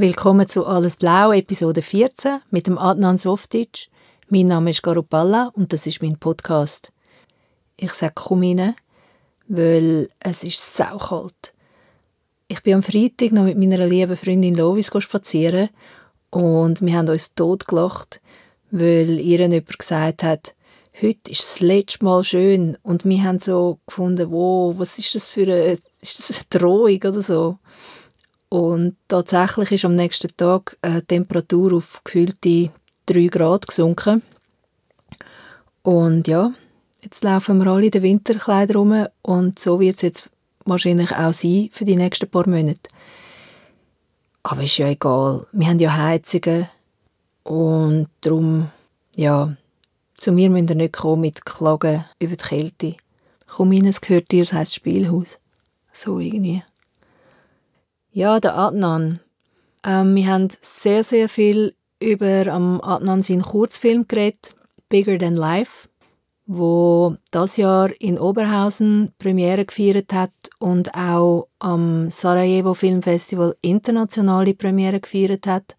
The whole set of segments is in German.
Willkommen zu Alles Blau, Episode 14 mit dem Adnan Softic. Mein Name ist Garupalla und das ist mein Podcast. Ich sage komm rein, weil es ist saukalt. Ich bin am Freitag noch mit meiner lieben Freundin Lovis spazieren und wir haben uns totgelacht, weil ihr jemand gesagt hat, heute ist das letzte Mal schön und wir haben so gefunden, wow, was ist das für eine, ist das eine Drohung oder so. Und tatsächlich ist am nächsten Tag die Temperatur auf gefühlte 3 Grad gesunken. Und ja, jetzt laufen wir alle in den Winterkleidern rum und so wird es jetzt wahrscheinlich auch sein für die nächsten paar Monate. Aber ist ja egal. Wir haben ja Heizungen und darum, ja, zu mir müsst ihr nicht kommen mit Klagen über die Kälte. Komm rein, es gehört dir, es heisst Spielhaus. So irgendwie. Ja, der Adnan. Ähm, wir haben sehr, sehr viel über am Adnan seinen Kurzfilm geredet, Bigger Than Life, wo das Jahr in Oberhausen Premiere gefeiert hat und auch am Sarajevo Filmfestival internationale Premiere gefeiert hat.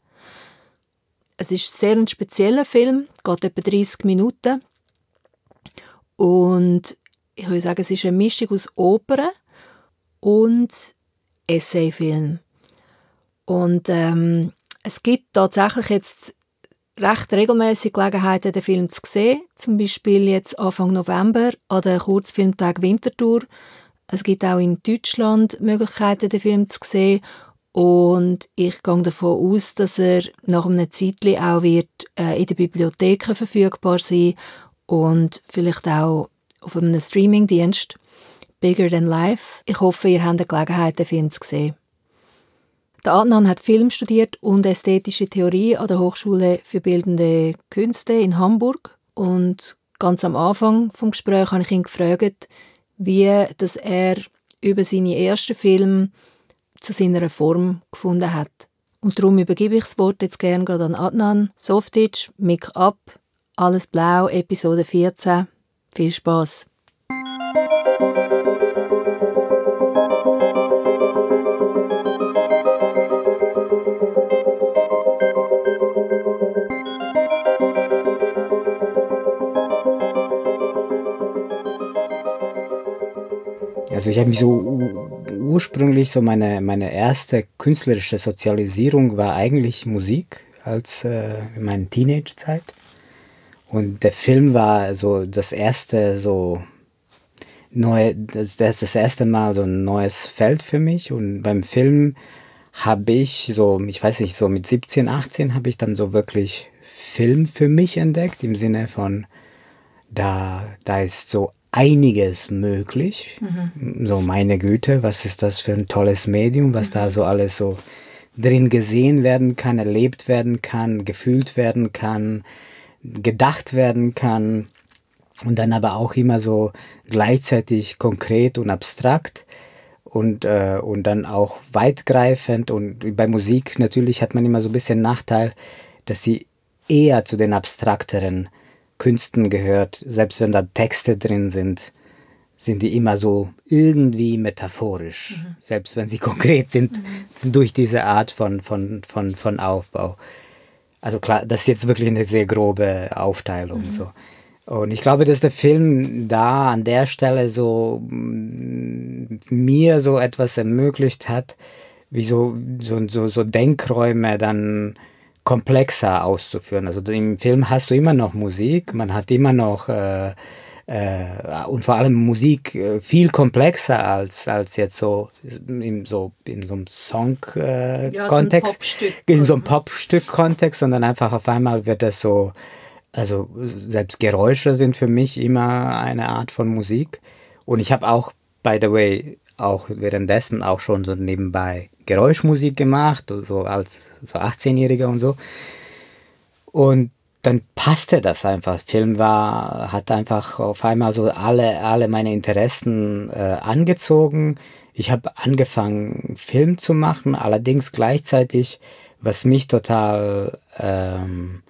Es ist sehr ein spezieller Film, geht etwa 30 Minuten und ich würde sagen, es ist eine Mischung aus Oper und Essayfilm. Und ähm, es gibt tatsächlich jetzt recht regelmäßig Gelegenheiten, den Film zu sehen. Zum Beispiel jetzt Anfang November an der Kurzfilmtag Winterthur. Es gibt auch in Deutschland Möglichkeiten, den Film zu sehen. Und ich gehe davon aus, dass er nach einem Zeitchen auch wird, äh, in den Bibliotheken verfügbar sein und vielleicht auch auf einem Streamingdienst. Bigger Than Life. Ich hoffe, ihr habt die Gelegenheit, den Film zu sehen. Der Adnan hat Film studiert und ästhetische Theorie an der Hochschule für Bildende Künste in Hamburg. Und ganz am Anfang vom Gespräch habe ich ihn gefragt, wie dass er über seine ersten Filme zu seiner Form gefunden hat. Und darum übergebe ich das Wort jetzt gerne an Adnan Softic, Make Up, Alles Blau, Episode 14. Viel Spaß! Also ich habe mich so ursprünglich so meine meine erste künstlerische Sozialisierung war eigentlich Musik als äh, in meiner Teenagezeit und der Film war so das erste so neue das, das das erste Mal so ein neues Feld für mich. Und beim Film habe ich so ich weiß nicht so mit 17 18 habe ich dann so wirklich Film für mich entdeckt im Sinne von da da ist so einiges möglich. Mhm. So meine Güte, was ist das für ein tolles Medium, was mhm. da so alles so drin gesehen werden kann, erlebt werden kann, gefühlt werden kann, gedacht werden kann und dann aber auch immer so gleichzeitig konkret und abstrakt und, äh, und dann auch weitgreifend und bei Musik natürlich hat man immer so ein bisschen Nachteil, dass sie eher zu den abstrakteren Künsten gehört, selbst wenn da Texte drin sind, sind die immer so irgendwie metaphorisch, mhm. selbst wenn sie konkret sind, mhm. durch diese Art von, von, von, von Aufbau. Also klar, das ist jetzt wirklich eine sehr grobe Aufteilung. Mhm. So. Und ich glaube, dass der Film da an der Stelle so mm, mir so etwas ermöglicht hat, wie so, so, so, so Denkräume dann komplexer auszuführen. Also im Film hast du immer noch Musik, man hat immer noch äh, äh, und vor allem Musik äh, viel komplexer als, als jetzt so in so, in so einem Song-Kontext, ja, in so einem Popstück-Kontext, sondern einfach auf einmal wird das so, also selbst Geräusche sind für mich immer eine Art von Musik. Und ich habe auch, by the way, auch währenddessen auch schon so nebenbei Geräuschmusik gemacht, so als so 18-Jähriger und so. Und dann passte das einfach. Film war, hat einfach auf einmal so alle, alle meine Interessen äh, angezogen. Ich habe angefangen, Film zu machen, allerdings gleichzeitig, was mich total ähm,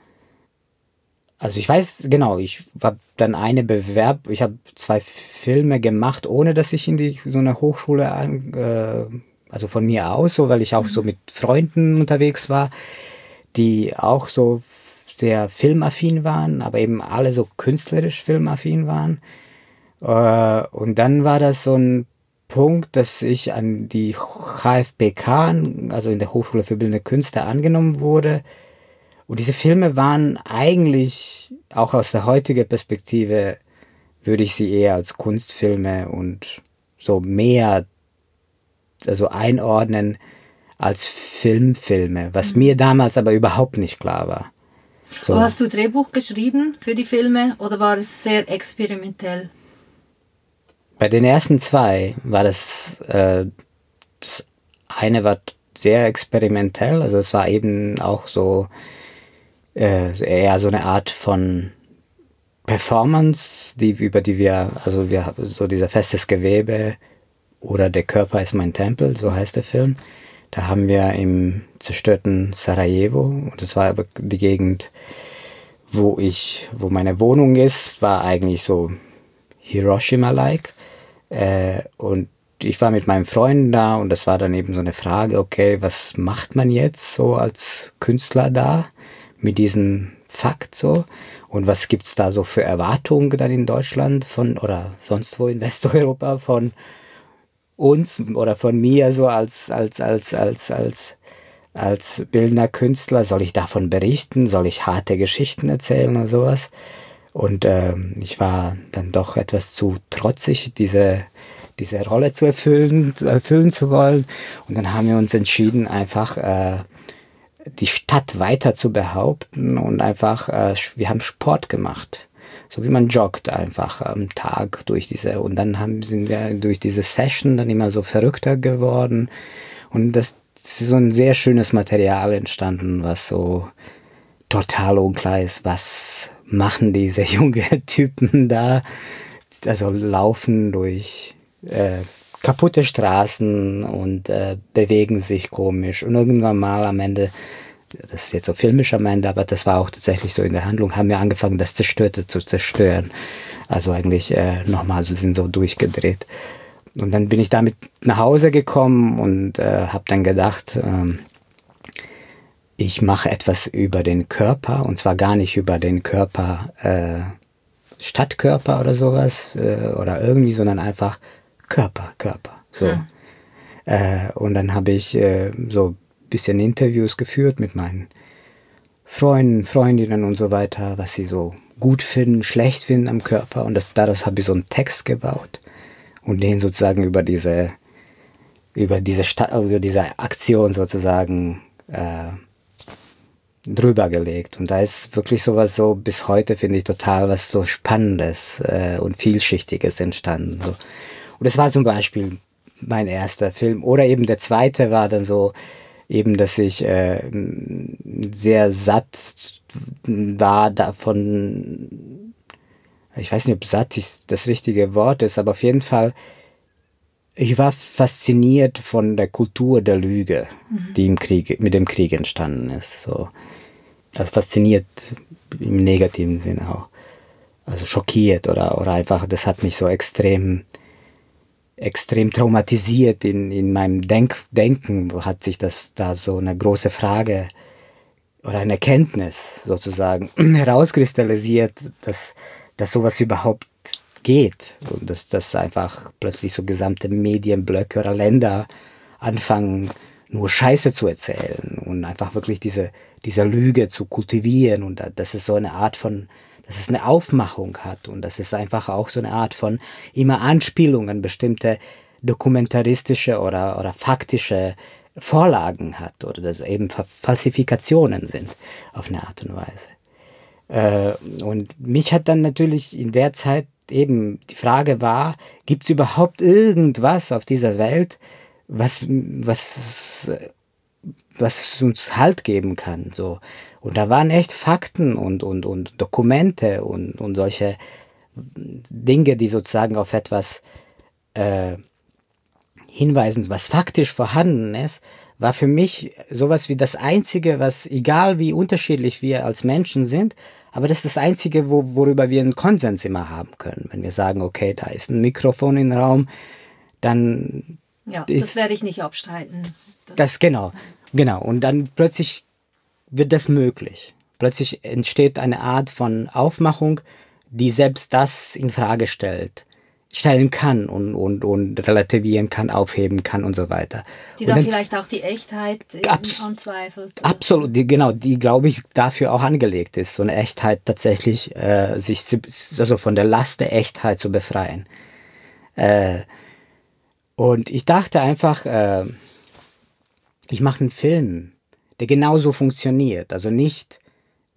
also ich weiß, genau, ich habe dann eine Bewerb, ich habe zwei Filme gemacht, ohne dass ich in die so eine Hochschule an, äh, also von mir aus, so, weil ich auch so mit Freunden unterwegs war, die auch so sehr filmaffin waren, aber eben alle so künstlerisch filmaffin waren. Äh, und dann war das so ein Punkt, dass ich an die HFBK, also in der Hochschule für Bildende Künste, angenommen wurde. Und diese Filme waren eigentlich, auch aus der heutigen Perspektive, würde ich sie eher als Kunstfilme und so mehr also einordnen als Filmfilme, was mhm. mir damals aber überhaupt nicht klar war. So. Hast du Drehbuch geschrieben für die Filme oder war es sehr experimentell? Bei den ersten zwei war das, äh, das eine war sehr experimentell, also es war eben auch so äh, eher so eine Art von Performance, die über die wir, also wir so dieser festes Gewebe oder der Körper ist mein Tempel, so heißt der Film. Da haben wir im zerstörten Sarajevo, und das war aber die Gegend, wo ich, wo meine Wohnung ist, war eigentlich so Hiroshima-like. Äh, und ich war mit meinen Freunden da und das war dann eben so eine Frage, okay, was macht man jetzt so als Künstler da mit diesem Fakt so? Und was gibt es da so für Erwartungen dann in Deutschland von oder sonst wo in Westeuropa von uns oder von mir so als, als, als, als, als, als bildender Künstler? Soll ich davon berichten? Soll ich harte Geschichten erzählen oder sowas? Und ähm, ich war dann doch etwas zu trotzig, diese, diese Rolle zu erfüllen, erfüllen zu wollen. Und dann haben wir uns entschieden, einfach äh, die Stadt weiter zu behaupten und einfach, äh, wir haben Sport gemacht. So wie man joggt einfach am Tag durch diese und dann haben, sind wir durch diese Session dann immer so verrückter geworden. Und das ist so ein sehr schönes Material entstanden, was so total unklar ist, was machen diese jungen Typen da, also laufen durch äh, kaputte Straßen und äh, bewegen sich komisch. Und irgendwann mal am Ende das ist jetzt so filmisch am Ende, aber das war auch tatsächlich so in der Handlung, haben wir angefangen, das Zerstörte zu zerstören. Also eigentlich äh, nochmal, so sind so durchgedreht. Und dann bin ich damit nach Hause gekommen und äh, habe dann gedacht, ähm, ich mache etwas über den Körper und zwar gar nicht über den Körper, äh, Stadtkörper oder sowas äh, oder irgendwie, sondern einfach Körper, Körper. So. Ja. Äh, und dann habe ich äh, so bisschen Interviews geführt mit meinen Freunden, Freundinnen und so weiter, was sie so gut finden, schlecht finden am Körper. Und das, daraus habe ich so einen Text gebaut und den sozusagen über diese, über diese, über diese Aktion sozusagen äh, drüber gelegt. Und da ist wirklich sowas so, bis heute finde ich total was so Spannendes äh, und Vielschichtiges entstanden. So. Und das war zum Beispiel mein erster Film. Oder eben der zweite war dann so, eben, dass ich äh, sehr satt war davon, ich weiß nicht, ob satt das richtige Wort ist, aber auf jeden Fall, ich war fasziniert von der Kultur der Lüge, mhm. die im Krieg, mit dem Krieg entstanden ist. So. Also fasziniert im negativen Sinne auch. Also schockiert oder, oder einfach, das hat mich so extrem extrem traumatisiert in, in meinem Denk Denken, hat sich das da so eine große Frage oder eine Erkenntnis sozusagen herauskristallisiert, dass, dass sowas überhaupt geht und dass das einfach plötzlich so gesamte Medienblöcke oder Länder anfangen, nur Scheiße zu erzählen und einfach wirklich diese, diese Lüge zu kultivieren und das ist so eine Art von dass es eine Aufmachung hat und dass es einfach auch so eine Art von immer Anspielungen, bestimmte dokumentaristische oder, oder faktische Vorlagen hat oder dass eben Falsifikationen sind auf eine Art und Weise. Äh, und mich hat dann natürlich in der Zeit eben die Frage war, gibt es überhaupt irgendwas auf dieser Welt, was, was, was uns Halt geben kann? So. Und da waren echt Fakten und, und, und Dokumente und, und solche Dinge, die sozusagen auf etwas äh, hinweisen, was faktisch vorhanden ist, war für mich sowas wie das Einzige, was, egal wie unterschiedlich wir als Menschen sind, aber das ist das Einzige, wo, worüber wir einen Konsens immer haben können. Wenn wir sagen, okay, da ist ein Mikrofon im Raum, dann Ja, ist, das werde ich nicht abstreiten. Das, das genau, genau. Und dann plötzlich wird das möglich. Plötzlich entsteht eine Art von Aufmachung, die selbst das in Frage stellt stellen kann und, und, und relativieren kann, aufheben kann und so weiter. Die dann, dann vielleicht auch die Echtheit anzweifelt. Absolut, die, genau, die glaube ich dafür auch angelegt ist, so eine Echtheit tatsächlich äh, sich zu, also von der Last der Echtheit zu befreien. Äh, und ich dachte einfach, äh, ich mache einen Film, der genauso funktioniert, also nicht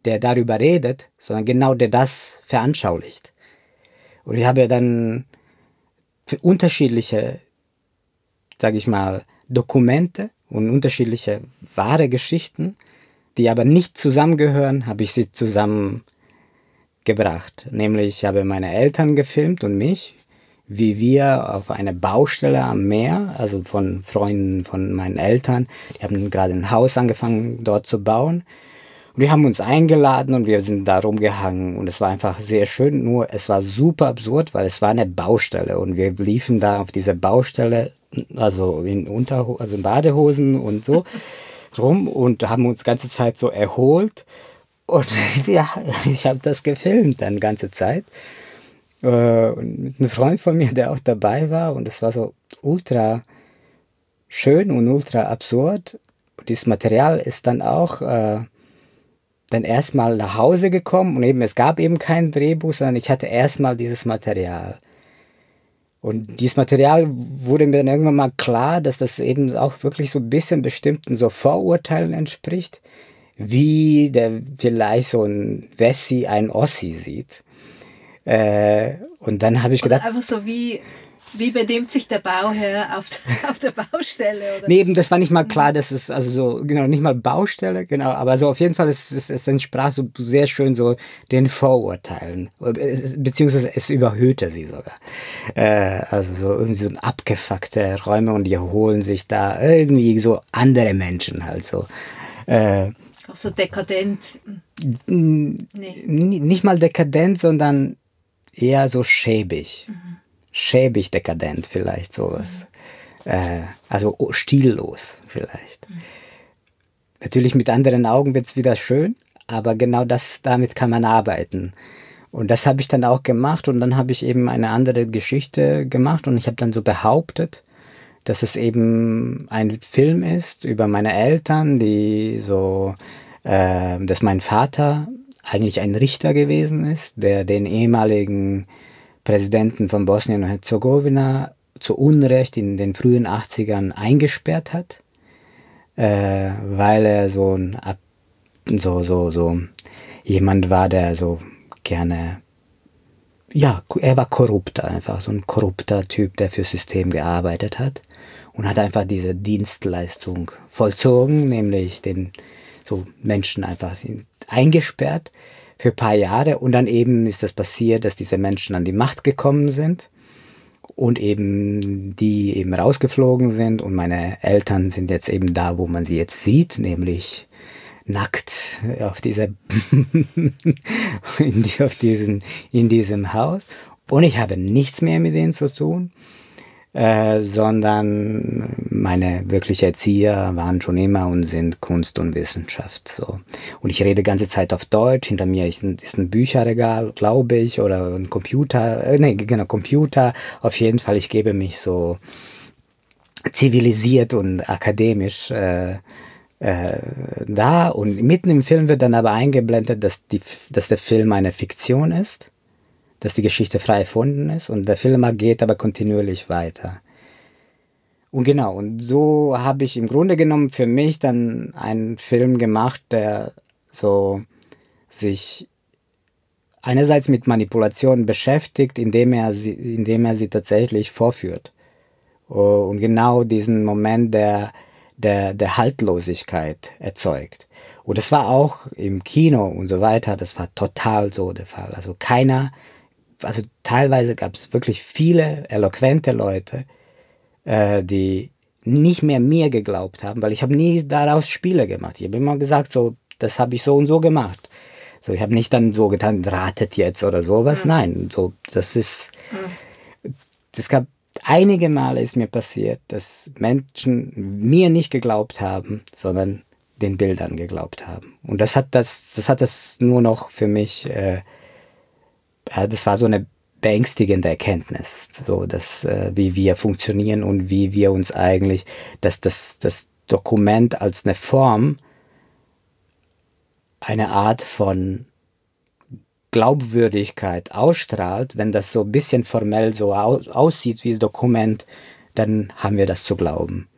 der darüber redet, sondern genau der das veranschaulicht. Und ich habe dann für unterschiedliche, sage ich mal, Dokumente und unterschiedliche wahre Geschichten, die aber nicht zusammengehören, habe ich sie zusammengebracht. Nämlich ich habe meine Eltern gefilmt und mich, wie wir auf einer Baustelle am Meer, also von Freunden von meinen Eltern, die haben gerade ein Haus angefangen dort zu bauen und wir haben uns eingeladen und wir sind da rumgehangen und es war einfach sehr schön. Nur es war super absurd, weil es war eine Baustelle und wir liefen da auf dieser Baustelle, also in Unterho also in Badehosen und so rum und haben uns ganze Zeit so erholt. Und ja, ich habe das gefilmt dann ganze Zeit. Äh, und mit einem Freund von mir, der auch dabei war und es war so ultra schön und ultra absurd. Und dieses Material ist dann auch äh, dann erstmal nach Hause gekommen und eben es gab eben kein Drehbuch, sondern ich hatte erstmal dieses Material. Und dieses Material wurde mir dann irgendwann mal klar, dass das eben auch wirklich so ein bisschen bestimmten so Vorurteilen entspricht, wie der vielleicht so ein Wessi ein Ossi sieht. Äh, und dann habe ich gedacht. Oder einfach so wie wie benimmt sich der Bauherr auf, auf der Baustelle? Oder? Nee, eben, das war nicht mal klar, dass es, also so, genau, nicht mal Baustelle, genau, aber so auf jeden Fall, es, es, es entsprach so sehr schön so den Vorurteilen, beziehungsweise es überhöhte sie sogar. Äh, also so irgendwie so abgefuckte Räume und die holen sich da irgendwie so andere Menschen halt so. Äh, Auch so dekadent. Nee. Nicht mal dekadent, sondern eher so schäbig. Mhm schäbig dekadent vielleicht sowas. Mhm. Äh, also stillos vielleicht. Mhm. Natürlich mit anderen Augen wird es wieder schön, aber genau das, damit kann man arbeiten. Und das habe ich dann auch gemacht und dann habe ich eben eine andere Geschichte gemacht und ich habe dann so behauptet, dass es eben ein Film ist über meine Eltern, die so, äh, dass mein Vater eigentlich ein Richter gewesen ist, der den ehemaligen Präsidenten von Bosnien und Herzegowina zu Unrecht in den frühen 80ern eingesperrt hat, äh, weil er so ein so so so jemand war, der so gerne ja, er war korrupt einfach, so ein korrupter Typ, der fürs System gearbeitet hat und hat einfach diese Dienstleistung vollzogen, nämlich den so Menschen einfach eingesperrt für ein paar Jahre und dann eben ist das passiert, dass diese Menschen an die Macht gekommen sind und eben die eben rausgeflogen sind und meine Eltern sind jetzt eben da, wo man sie jetzt sieht, nämlich nackt auf dieser in, die, auf diesen, in diesem Haus. Und ich habe nichts mehr mit denen zu tun äh, sondern meine wirklich Erzieher waren schon immer und sind Kunst und Wissenschaft. So. Und ich rede ganze Zeit auf Deutsch. Hinter mir ist ein, ist ein Bücherregal, glaube ich, oder ein Computer. Äh, nee, genau, Computer. Auf jeden Fall, ich gebe mich so zivilisiert und akademisch äh, äh, da. Und mitten im Film wird dann aber eingeblendet, dass, die, dass der Film eine Fiktion ist dass die Geschichte frei erfunden ist und der Film geht aber kontinuierlich weiter. Und genau, und so habe ich im Grunde genommen für mich dann einen Film gemacht, der so sich einerseits mit Manipulation beschäftigt, indem er sie, indem er sie tatsächlich vorführt. Und genau diesen Moment der, der, der Haltlosigkeit erzeugt. Und das war auch im Kino und so weiter, das war total so der Fall. Also keiner also teilweise gab es wirklich viele eloquente Leute, äh, die nicht mehr mir geglaubt haben, weil ich habe nie daraus Spiele gemacht. Ich habe immer gesagt, so, das habe ich so und so gemacht. So, ich habe nicht dann so getan, ratet jetzt oder sowas. Mhm. Nein, so, das ist, mhm. es gab einige Male ist mir passiert, dass Menschen mir nicht geglaubt haben, sondern den Bildern geglaubt haben. Und das hat das, das hat das nur noch für mich, äh, das war so eine beängstigende Erkenntnis, so dass äh, wie wir funktionieren und wie wir uns eigentlich, dass das, das Dokument als eine Form, eine Art von Glaubwürdigkeit ausstrahlt, wenn das so ein bisschen formell so aussieht wie ein Dokument, dann haben wir das zu glauben.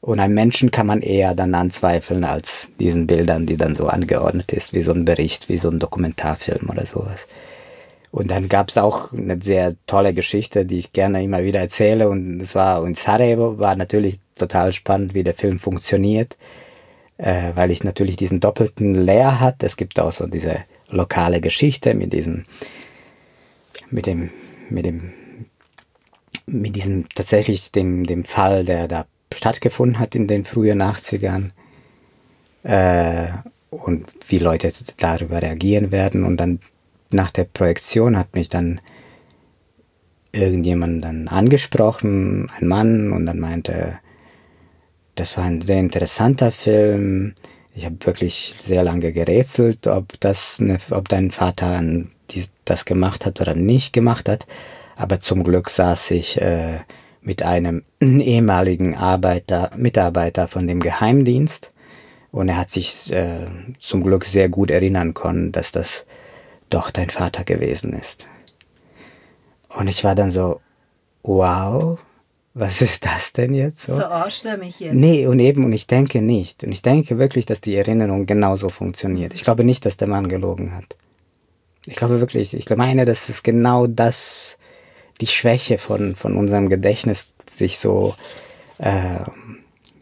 Und einem Menschen kann man eher dann anzweifeln als diesen Bildern, die dann so angeordnet ist, wie so ein Bericht, wie so ein Dokumentarfilm oder sowas. Und dann gab es auch eine sehr tolle Geschichte, die ich gerne immer wieder erzähle. Und es war in Sarajevo, war natürlich total spannend, wie der Film funktioniert, äh, weil ich natürlich diesen doppelten Layer hat. Es gibt auch so diese lokale Geschichte mit diesem, mit dem, mit dem, mit diesem tatsächlich dem, dem Fall, der da stattgefunden hat in den frühen 80ern äh, und wie Leute darüber reagieren werden. Und dann nach der Projektion hat mich dann irgendjemand dann angesprochen, ein Mann, und dann meinte, das war ein sehr interessanter Film. Ich habe wirklich sehr lange gerätselt, ob das, eine, ob dein Vater das gemacht hat oder nicht gemacht hat. Aber zum Glück saß ich äh, mit einem ehemaligen Arbeiter, Mitarbeiter von dem Geheimdienst und er hat sich äh, zum Glück sehr gut erinnern können, dass das doch dein Vater gewesen ist. Und ich war dann so, wow, was ist das denn jetzt so? Verarscht er mich jetzt? Nee, und eben, und ich denke nicht. Und ich denke wirklich, dass die Erinnerung genauso funktioniert. Ich glaube nicht, dass der Mann gelogen hat. Ich glaube wirklich, ich meine, dass es genau das die Schwäche von, von unserem Gedächtnis sich so äh,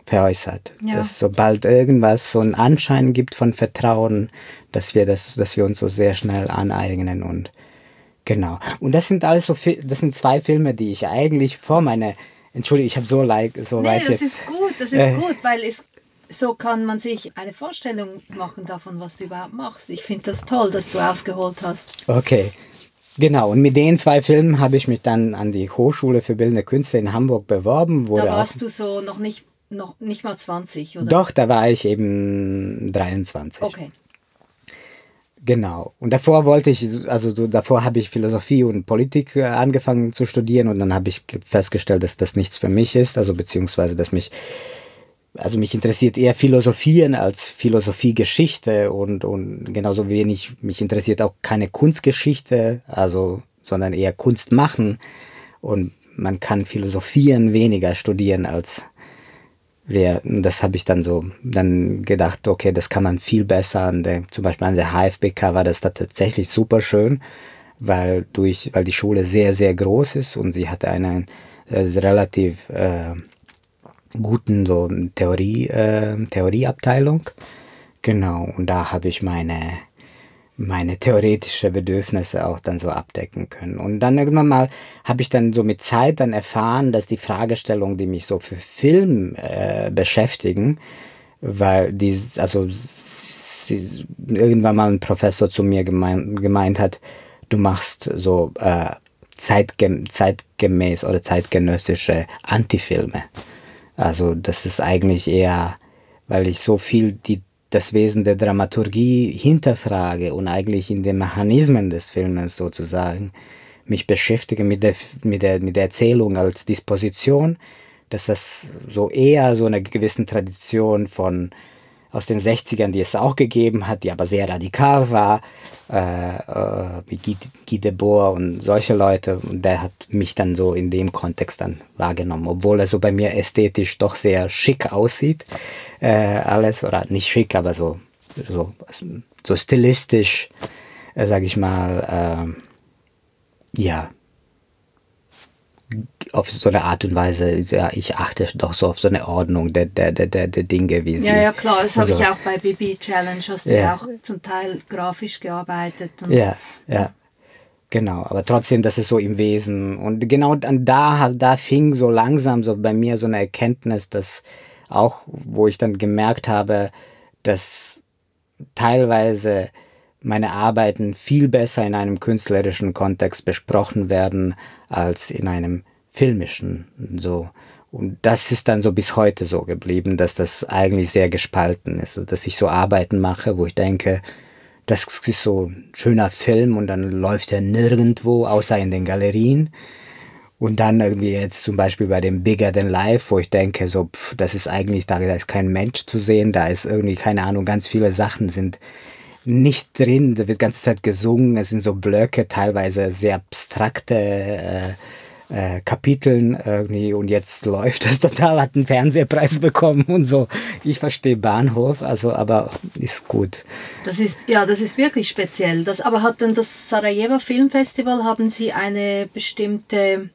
veräußert. Ja. Dass sobald irgendwas so einen Anschein gibt von Vertrauen, dass wir das, dass wir uns so sehr schnell aneignen und genau. Und das sind alles so, das sind zwei Filme, die ich eigentlich vor meiner, Entschuldigung, ich habe so like, so nee, weit das jetzt. Das ist gut, das ist äh, gut, weil es so kann man sich eine Vorstellung machen davon, was du überhaupt machst. Ich finde das toll, dass du ausgeholt hast. Okay. Genau, und mit den zwei Filmen habe ich mich dann an die Hochschule für Bildende Künste in Hamburg beworben. da warst du so noch nicht, noch nicht mal 20, oder? Doch, da war ich eben 23. Okay. Genau. Und davor wollte ich, also so, davor habe ich Philosophie und Politik äh, angefangen zu studieren und dann habe ich festgestellt, dass das nichts für mich ist, also beziehungsweise, dass mich also mich interessiert eher Philosophieren als Philosophiegeschichte und, und genauso wenig, mich interessiert auch keine Kunstgeschichte, also, sondern eher Kunst machen. Und man kann Philosophieren weniger studieren als wer, das habe ich dann so dann gedacht, okay, das kann man viel besser an der, zum Beispiel an der HFBK war das da tatsächlich super schön, weil durch, weil die Schule sehr, sehr groß ist und sie hatte eine äh, relativ äh, guten so Theorie, äh, Theorieabteilung. Genau, und da habe ich meine, meine theoretische Bedürfnisse auch dann so abdecken können. Und dann irgendwann mal habe ich dann so mit Zeit dann erfahren, dass die Fragestellungen, die mich so für Film äh, beschäftigen, weil die, also sie, irgendwann mal ein Professor zu mir gemein, gemeint hat, du machst so äh, zeitgem zeitgemäß oder zeitgenössische Antifilme. Also das ist eigentlich eher, weil ich so viel die, das Wesen der Dramaturgie hinterfrage und eigentlich in den Mechanismen des Filmes sozusagen mich beschäftige mit der, mit der, mit der Erzählung als Disposition, dass das so eher so eine gewisse Tradition von aus den 60ern, die es auch gegeben hat, die aber sehr radikal war, äh, äh, wie Guy, Guy Debord und solche Leute. Und der hat mich dann so in dem Kontext dann wahrgenommen, obwohl er so bei mir ästhetisch doch sehr schick aussieht, äh, alles, oder nicht schick, aber so, so, so stilistisch, äh, sag ich mal, äh, ja, auf so eine Art und Weise, ja, ich achte doch so auf so eine Ordnung der, der, der, der, der Dinge, wie sie. Ja, ja, klar, das also, habe ich auch bei Bibi Challenge, hast du ja auch zum Teil grafisch gearbeitet. ja, ja. Genau, aber trotzdem, das ist so im Wesen. Und genau da, da fing so langsam so bei mir so eine Erkenntnis, dass auch, wo ich dann gemerkt habe, dass teilweise meine Arbeiten viel besser in einem künstlerischen Kontext besprochen werden als in einem filmischen so. Und das ist dann so bis heute so geblieben, dass das eigentlich sehr gespalten ist, dass ich so Arbeiten mache, wo ich denke, das ist so ein schöner Film und dann läuft er nirgendwo, außer in den Galerien. Und dann irgendwie jetzt zum Beispiel bei dem Bigger Than Life, wo ich denke, so, pff, das ist eigentlich, da, da ist kein Mensch zu sehen, da ist irgendwie, keine Ahnung, ganz viele Sachen sind nicht drin, da wird die ganze Zeit gesungen, es sind so Blöcke, teilweise sehr abstrakte äh, äh, Kapiteln irgendwie und jetzt läuft das total, hat einen Fernsehpreis bekommen und so. Ich verstehe Bahnhof, also aber ist gut. Das ist ja, das ist wirklich speziell. Das aber hat denn das Sarajevo Filmfestival haben Sie eine bestimmte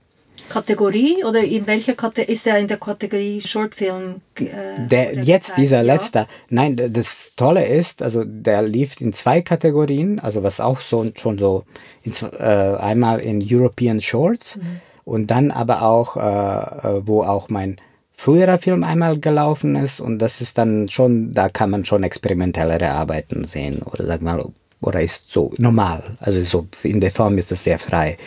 Kategorie oder in welcher Kategorie ist er in der Kategorie Shortfilm? Äh, der jetzt gezeigt? dieser ja. letzte. Nein, das Tolle ist, also der lief in zwei Kategorien, also was auch so schon so in, äh, einmal in European Shorts mhm. und dann aber auch äh, äh, wo auch mein früherer Film einmal gelaufen ist und das ist dann schon, da kann man schon experimentellere Arbeiten sehen oder sag mal oder ist so normal, also so in der Form ist das sehr frei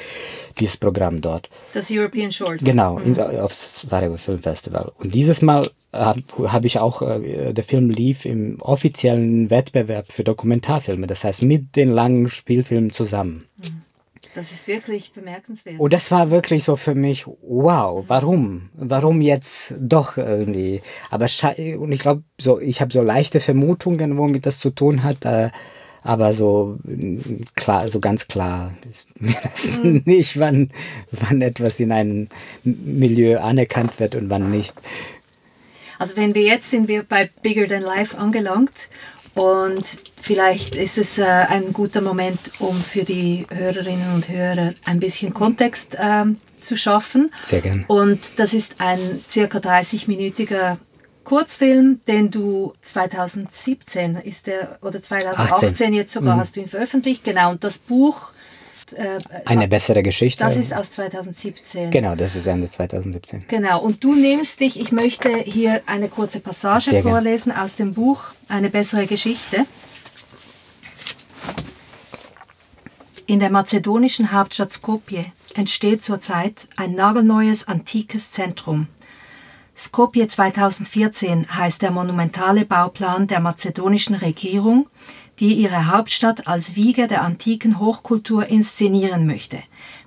dieses Programm dort. Das European Shorts. Genau, mhm. auf Sarajevo Film Festival. Und dieses Mal habe hab ich auch, äh, der Film lief im offiziellen Wettbewerb für Dokumentarfilme, das heißt mit den langen Spielfilmen zusammen. Mhm. Das ist wirklich bemerkenswert. Und das war wirklich so für mich, wow, warum? Warum jetzt doch irgendwie? Aber und ich glaube, so, ich habe so leichte Vermutungen, womit das zu tun hat. Äh, aber so klar, so ganz klar ist mir das mhm. nicht, wann, wann etwas in einem Milieu anerkannt wird und wann nicht. Also wenn wir jetzt sind wir bei Bigger Than Life angelangt und vielleicht ist es äh, ein guter Moment, um für die Hörerinnen und Hörer ein bisschen Kontext äh, zu schaffen. Sehr gerne. Und das ist ein circa 30-minütiger Kurzfilm, den du 2017 ist der oder 2018 18. jetzt sogar mhm. hast du ihn veröffentlicht, genau. Und das Buch äh, eine bessere Geschichte. Das ist aus 2017. Genau, das ist Ende 2017. Genau. Und du nimmst dich. Ich möchte hier eine kurze Passage Sehr vorlesen gern. aus dem Buch Eine bessere Geschichte. In der mazedonischen Hauptstadt Skopje entsteht zurzeit ein nagelneues antikes Zentrum Skopje 2014 heißt der monumentale Bauplan der mazedonischen Regierung, die ihre Hauptstadt als Wiege der antiken Hochkultur inszenieren möchte.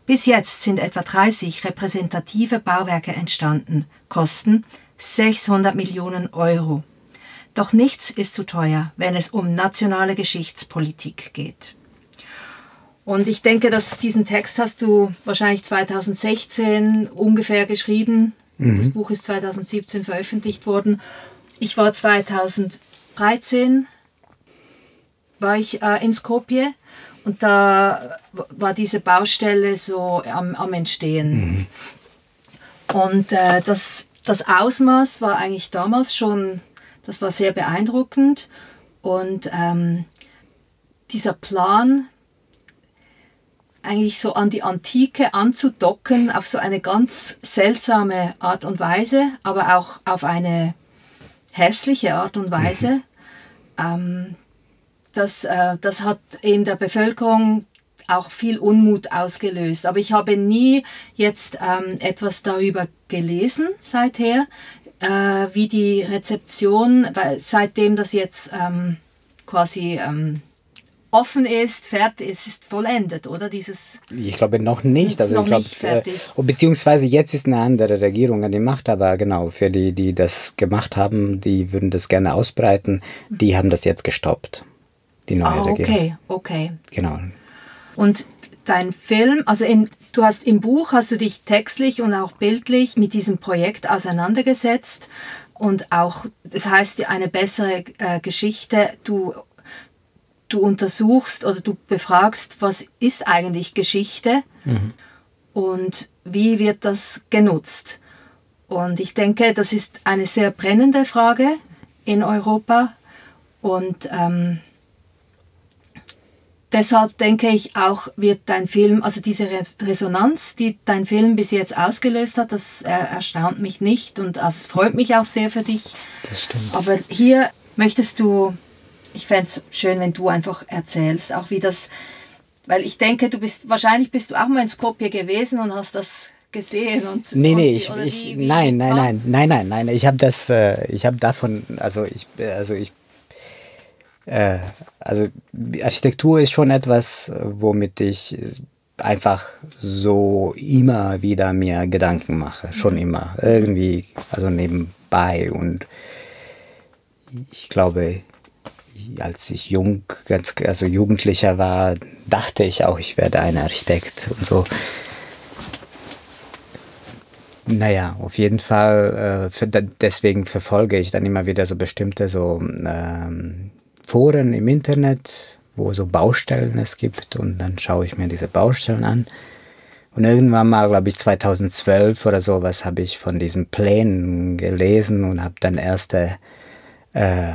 Bis jetzt sind etwa 30 repräsentative Bauwerke entstanden, kosten 600 Millionen Euro. Doch nichts ist zu teuer, wenn es um nationale Geschichtspolitik geht. Und ich denke, dass diesen Text hast du wahrscheinlich 2016 ungefähr geschrieben, Mhm. Das Buch ist 2017 veröffentlicht worden. Ich war 2013 war ich äh, in Skopje und da war diese Baustelle so am, am Entstehen. Mhm. Und äh, das, das Ausmaß war eigentlich damals schon, das war sehr beeindruckend. Und ähm, dieser Plan, eigentlich so an die Antike anzudocken auf so eine ganz seltsame Art und Weise, aber auch auf eine hässliche Art und Weise. Mhm. Ähm, das, äh, das hat in der Bevölkerung auch viel Unmut ausgelöst. Aber ich habe nie jetzt ähm, etwas darüber gelesen seither, äh, wie die Rezeption, weil seitdem das jetzt ähm, quasi ähm, offen ist, fertig, es ist vollendet, oder? Dieses ich glaube noch nicht. Also noch ich glaube, fertig. Äh, beziehungsweise jetzt ist eine andere Regierung an die Macht, aber genau, für die, die das gemacht haben, die würden das gerne ausbreiten, die haben das jetzt gestoppt. Die neue ah, okay, Regierung. okay. Genau. Und dein Film, also in, du hast im Buch hast du dich textlich und auch bildlich mit diesem Projekt auseinandergesetzt und auch, das heißt ja eine bessere äh, Geschichte. Du du untersuchst oder du befragst, was ist eigentlich Geschichte mhm. und wie wird das genutzt. Und ich denke, das ist eine sehr brennende Frage in Europa. Und ähm, deshalb denke ich auch, wird dein Film, also diese Resonanz, die dein Film bis jetzt ausgelöst hat, das erstaunt mich nicht und das freut mich auch sehr für dich. Das stimmt. Aber hier möchtest du ich fände es schön, wenn du einfach erzählst, auch wie das, weil ich denke, du bist, wahrscheinlich bist du auch mal in Skopje gewesen und hast das gesehen und nee nee ich, ich wie, nein nein nein nein nein nein ich habe das äh, ich habe davon also ich also ich äh, also Architektur ist schon etwas womit ich einfach so immer wieder mir Gedanken mache schon immer. Irgendwie also nebenbei und ich glaube als ich jung, ganz, also Jugendlicher war, dachte ich auch, ich werde ein Architekt und so. Naja, auf jeden Fall, äh, für, deswegen verfolge ich dann immer wieder so bestimmte so ähm, Foren im Internet, wo so Baustellen es gibt und dann schaue ich mir diese Baustellen an. Und irgendwann mal, glaube ich, 2012 oder sowas, habe ich von diesen Plänen gelesen und habe dann erste äh,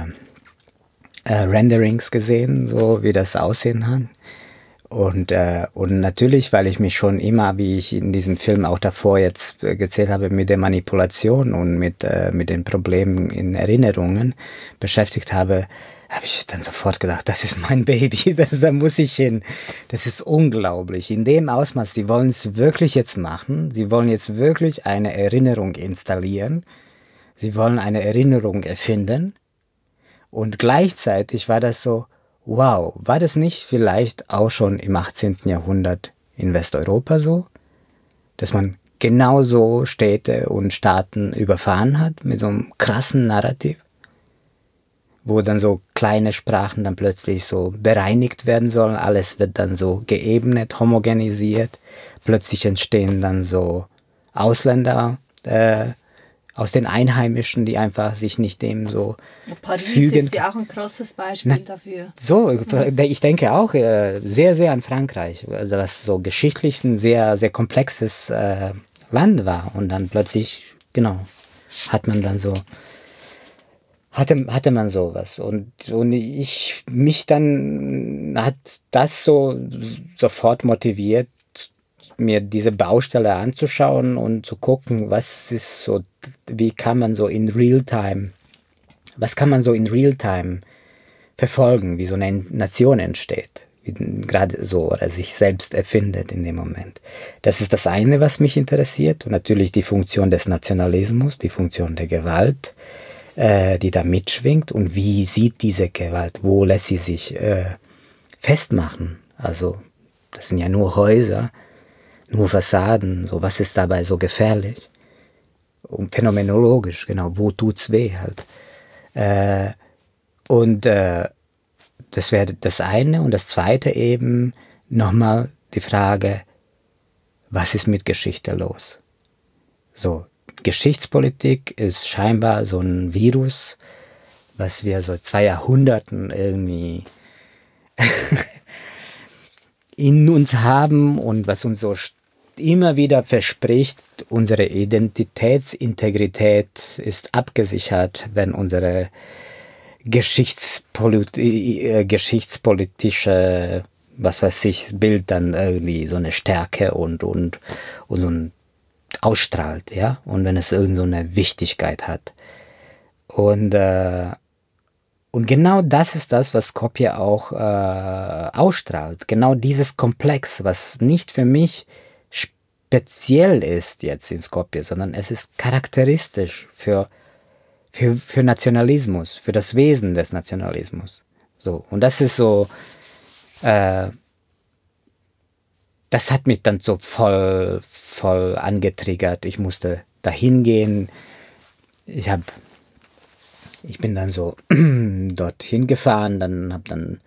äh, Renderings gesehen, so wie das aussehen hat. Und, äh, und natürlich, weil ich mich schon immer, wie ich in diesem Film auch davor jetzt gezählt habe, mit der Manipulation und mit, äh, mit den Problemen in Erinnerungen beschäftigt habe, habe ich dann sofort gedacht, das ist mein Baby, das, da muss ich hin. Das ist unglaublich. In dem Ausmaß, sie wollen es wirklich jetzt machen. Sie wollen jetzt wirklich eine Erinnerung installieren. Sie wollen eine Erinnerung erfinden. Und gleichzeitig war das so, wow, war das nicht vielleicht auch schon im 18. Jahrhundert in Westeuropa so, dass man genauso Städte und Staaten überfahren hat mit so einem krassen Narrativ, wo dann so kleine Sprachen dann plötzlich so bereinigt werden sollen, alles wird dann so geebnet, homogenisiert, plötzlich entstehen dann so Ausländer, äh, aus den Einheimischen, die einfach sich nicht dem so Paris fügen. ist ja auch ein krasses Beispiel Na, dafür. So, ich denke auch äh, sehr, sehr an Frankreich, also was so geschichtlich ein sehr, sehr komplexes äh, Land war. Und dann plötzlich, genau, hat man dann so, hatte, hatte man sowas. Und, und ich, mich dann hat das so sofort motiviert, mir diese Baustelle anzuschauen und zu gucken, was ist so, wie kann man so in Realtime, was kann man so in Realtime verfolgen, wie so eine Nation entsteht, gerade so oder sich selbst erfindet in dem Moment. Das ist das eine, was mich interessiert und natürlich die Funktion des Nationalismus, die Funktion der Gewalt, äh, die da mitschwingt und wie sieht diese Gewalt, wo lässt sie sich äh, festmachen? Also das sind ja nur Häuser, nur Fassaden, so was ist dabei so gefährlich? Und phänomenologisch, genau, wo tut's weh halt. Äh, und äh, das wäre das eine. Und das zweite eben nochmal die Frage, was ist mit Geschichte los? So, Geschichtspolitik ist scheinbar so ein Virus, was wir seit zwei Jahrhunderten irgendwie in uns haben und was uns so immer wieder verspricht, unsere Identitätsintegrität ist abgesichert, wenn unsere Geschichtspolit äh, geschichtspolitische, was weiß ich, Bild dann irgendwie so eine Stärke und, und, und, und ausstrahlt, ja, und wenn es irgend so eine Wichtigkeit hat. Und, äh, und genau das ist das, was Skopje auch äh, ausstrahlt. Genau dieses Komplex, was nicht für mich speziell ist jetzt in Skopje, sondern es ist charakteristisch für, für, für Nationalismus, für das Wesen des Nationalismus. So, und das ist so, äh, das hat mich dann so voll, voll angetriggert. Ich musste dahin gehen. Ich habe, ich bin dann so dorthin gefahren, dann habe dann,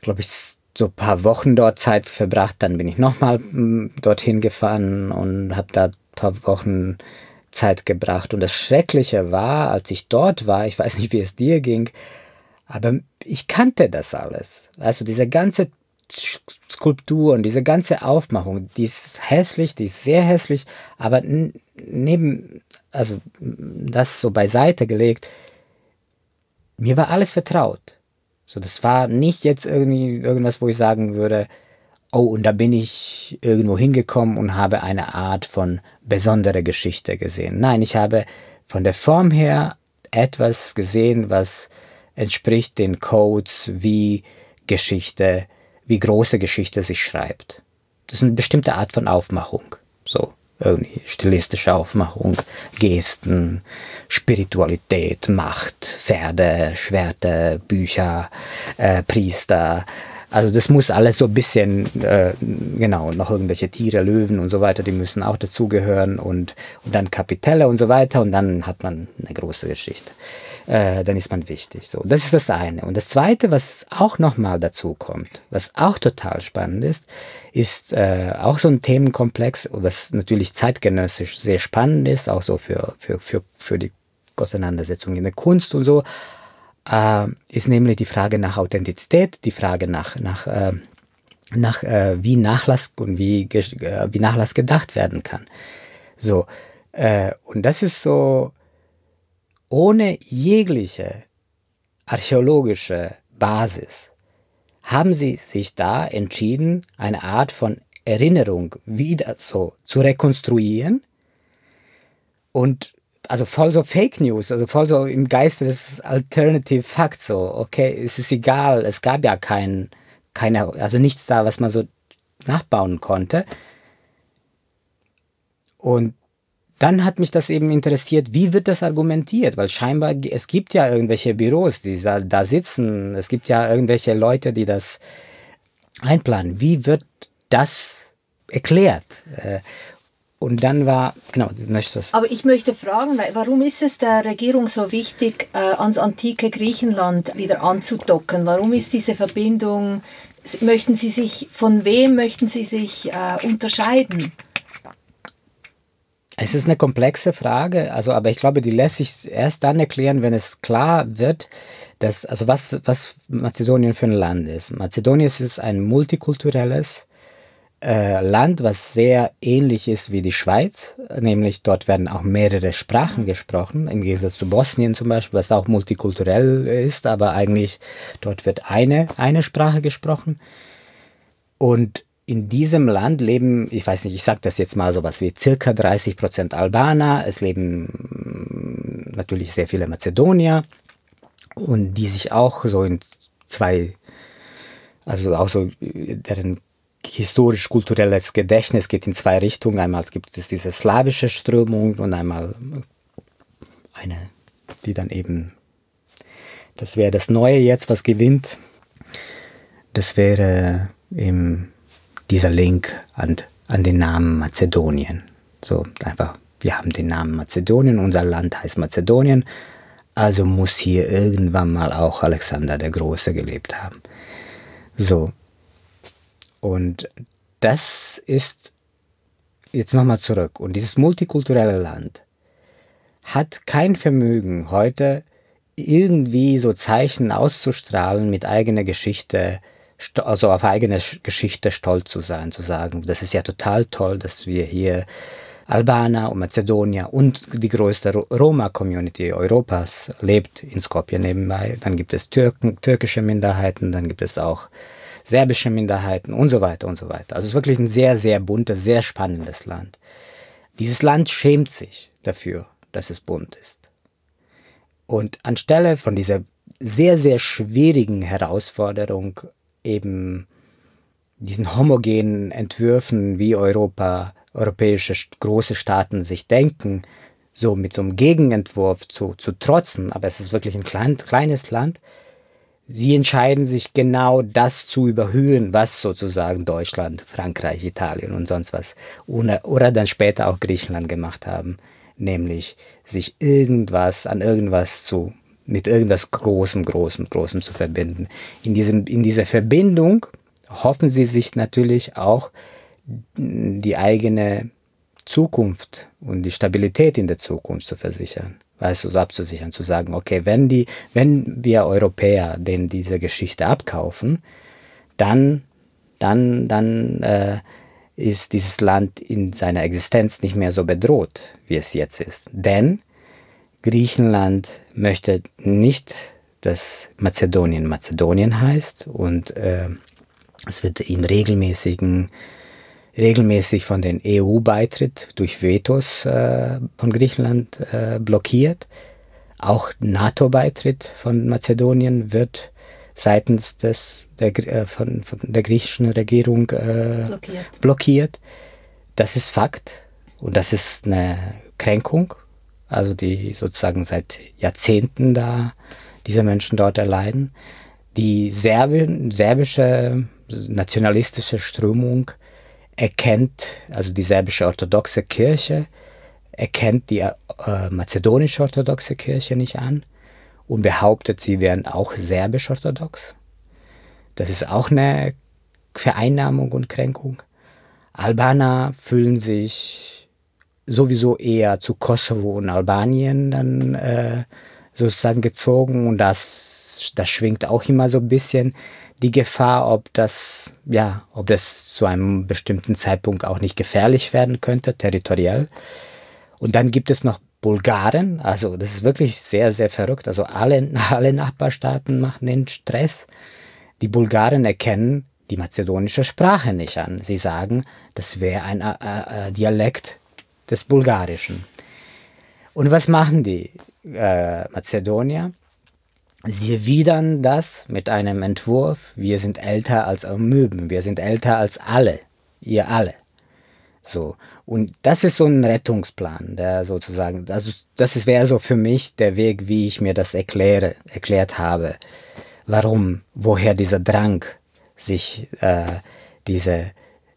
glaube ich, so paar Wochen dort Zeit verbracht. Dann bin ich nochmal hm, dorthin gefahren und habe da paar Wochen Zeit gebracht. Und das Schreckliche war, als ich dort war, ich weiß nicht, wie es dir ging, aber ich kannte das alles. Also diese ganze Skulptur und diese ganze Aufmachung, die ist hässlich, die ist sehr hässlich, aber neben, also das so beiseite gelegt, mir war alles vertraut. So, das war nicht jetzt irgendwie irgendwas, wo ich sagen würde, oh, und da bin ich irgendwo hingekommen und habe eine Art von besondere Geschichte gesehen. Nein, ich habe von der Form her etwas gesehen, was entspricht den Codes, wie Geschichte, wie große Geschichte sich schreibt. Das ist eine bestimmte Art von Aufmachung. So, Irgendwie stilistische Aufmachung, Gesten, Spiritualität, Macht, Pferde, Schwerter, Bücher, äh, Priester, also das muss alles so ein bisschen, äh, genau, noch irgendwelche Tiere, Löwen und so weiter, die müssen auch dazugehören und, und dann Kapitelle und so weiter und dann hat man eine große Geschichte. Äh, dann ist man wichtig. So, das ist das eine. Und das zweite, was auch nochmal dazu kommt, was auch total spannend ist, ist äh, auch so ein Themenkomplex, was natürlich zeitgenössisch sehr spannend ist, auch so für, für, für, für die Auseinandersetzung in der Kunst und so, äh, ist nämlich die Frage nach Authentizität, die Frage nach, nach, äh, nach äh, wie Nachlass und wie, äh, wie Nachlass gedacht werden kann. So, äh, und das ist so, ohne jegliche archäologische Basis haben sie sich da entschieden, eine Art von Erinnerung wieder so zu rekonstruieren und also voll so Fake News, also voll so im Geiste des Alternative Facts, so, okay, es ist egal, es gab ja kein, keine, also nichts da, was man so nachbauen konnte. Und dann hat mich das eben interessiert, wie wird das argumentiert? Weil scheinbar, es gibt ja irgendwelche Büros, die da, da sitzen, es gibt ja irgendwelche Leute, die das einplanen. Wie wird das erklärt? Und dann war, genau, du möchtest Aber ich möchte fragen, warum ist es der Regierung so wichtig, äh, ans antike Griechenland wieder anzudocken? Warum ist diese Verbindung, möchten Sie sich, von wem möchten Sie sich äh, unterscheiden? Es ist eine komplexe Frage, also, aber ich glaube, die lässt sich erst dann erklären, wenn es klar wird, dass, also was, was Mazedonien für ein Land ist. Mazedonien ist ein multikulturelles, äh, Land, was sehr ähnlich ist wie die Schweiz, nämlich dort werden auch mehrere Sprachen mhm. gesprochen, im Gegensatz zu Bosnien zum Beispiel, was auch multikulturell ist, aber eigentlich dort wird eine, eine Sprache gesprochen. Und in diesem Land leben, ich weiß nicht, ich sage das jetzt mal so was wie circa 30 Prozent Albaner, es leben mm, natürlich sehr viele Mazedonier und die sich auch so in zwei, also auch so deren historisch-kulturelles Gedächtnis geht in zwei Richtungen. Einmal gibt es diese slawische Strömung und einmal eine, die dann eben, das wäre das Neue jetzt, was gewinnt. Das wäre eben dieser Link an, an den Namen Mazedonien. So einfach, wir haben den Namen Mazedonien, unser Land heißt Mazedonien, also muss hier irgendwann mal auch Alexander der Große gelebt haben. So, und das ist jetzt nochmal zurück. Und dieses multikulturelle Land hat kein Vermögen, heute irgendwie so Zeichen auszustrahlen, mit eigener Geschichte, also auf eigene Geschichte stolz zu sein, zu sagen, das ist ja total toll, dass wir hier Albaner und Mazedonier und die größte Roma-Community Europas lebt in Skopje nebenbei. Dann gibt es Türken, türkische Minderheiten, dann gibt es auch serbische Minderheiten und so weiter und so weiter. Also es ist wirklich ein sehr, sehr buntes, sehr spannendes Land. Dieses Land schämt sich dafür, dass es bunt ist. Und anstelle von dieser sehr, sehr schwierigen Herausforderung, eben diesen homogenen Entwürfen, wie Europa, europäische große Staaten sich denken, so mit so einem Gegenentwurf zu, zu trotzen, aber es ist wirklich ein klein, kleines Land, Sie entscheiden sich genau das zu überhöhen, was sozusagen Deutschland, Frankreich, Italien und sonst was oder, dann später auch Griechenland gemacht haben, nämlich sich irgendwas an irgendwas zu mit irgendwas Großem, Großem, Großem zu verbinden. In, diesem, in dieser Verbindung hoffen sie sich natürlich auch die eigene Zukunft und die Stabilität in der Zukunft zu versichern weißt du, so abzusichern, zu sagen, okay, wenn die, wenn wir Europäer denen diese Geschichte abkaufen, dann, dann, dann äh, ist dieses Land in seiner Existenz nicht mehr so bedroht, wie es jetzt ist. Denn Griechenland möchte nicht, dass Mazedonien Mazedonien heißt und äh, es wird im regelmäßigen regelmäßig von den EU-Beitritt durch Vetos äh, von Griechenland äh, blockiert. Auch NATO-Beitritt von Mazedonien wird seitens des, der, äh, von, von, der griechischen Regierung äh, blockiert. blockiert. Das ist Fakt. Und das ist eine Kränkung, also die sozusagen seit Jahrzehnten da diese Menschen dort erleiden. Die Serbi serbische nationalistische Strömung erkennt, also die serbische orthodoxe Kirche, erkennt die äh, mazedonische orthodoxe Kirche nicht an und behauptet, sie wären auch serbisch-orthodox. Das ist auch eine Vereinnahmung und Kränkung. Albaner fühlen sich sowieso eher zu Kosovo und Albanien dann äh, sozusagen gezogen und das, das schwingt auch immer so ein bisschen die Gefahr, ob das, ja, ob das zu einem bestimmten Zeitpunkt auch nicht gefährlich werden könnte, territoriell. Und dann gibt es noch Bulgaren, also das ist wirklich sehr, sehr verrückt. Also alle, alle Nachbarstaaten machen den Stress. Die Bulgaren erkennen die mazedonische Sprache nicht an. Sie sagen, das wäre ein äh, äh, Dialekt des Bulgarischen. Und was machen die äh, Mazedonier? Sie erwidern das mit einem Entwurf, wir sind älter als Amöben, wir sind älter als alle, ihr alle. So. Und das ist so ein Rettungsplan, der sozusagen, also das wäre so für mich der Weg, wie ich mir das erkläre, erklärt habe. Warum, woher dieser Drang, sich äh, diese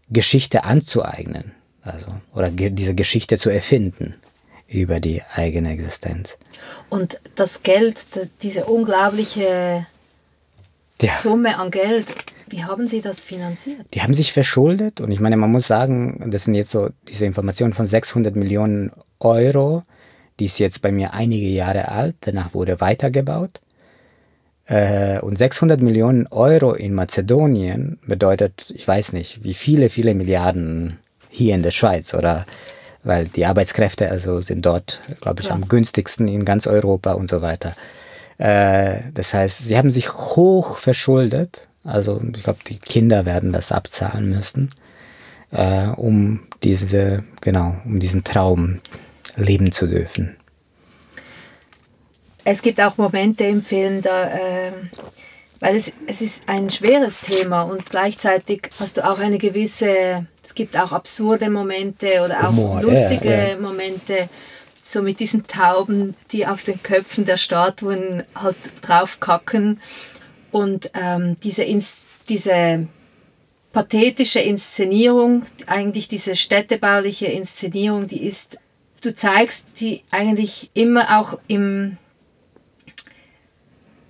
Geschichte anzueignen, also, oder ge diese Geschichte zu erfinden über die eigene Existenz. Und das Geld, diese unglaubliche ja. Summe an Geld, wie haben Sie das finanziert? Die haben sich verschuldet und ich meine, man muss sagen, das sind jetzt so diese Informationen von 600 Millionen Euro, die ist jetzt bei mir einige Jahre alt, danach wurde weitergebaut. Äh, und 600 Millionen Euro in Mazedonien bedeutet, ich weiß nicht, wie viele, viele Milliarden hier in der Schweiz oder weil die Arbeitskräfte also sind dort, glaube ich, ja. am günstigsten in ganz Europa und so weiter. Äh, das heißt, sie haben sich hoch verschuldet. Also ich glaube, die Kinder werden das abzahlen müssen, äh, um diese, genau, um diesen Traum leben zu dürfen. Es gibt auch Momente im Film, da äh, weil es, es ist ein schweres Thema und gleichzeitig hast du auch eine gewisse, es gibt auch absurde Momente oder auch Humor, lustige ja, ja. Momente, so mit diesen Tauben, die auf den Köpfen der Statuen halt draufkacken und ähm, diese, Ins diese pathetische Inszenierung, eigentlich diese städtebauliche Inszenierung, die ist, du zeigst die eigentlich immer auch im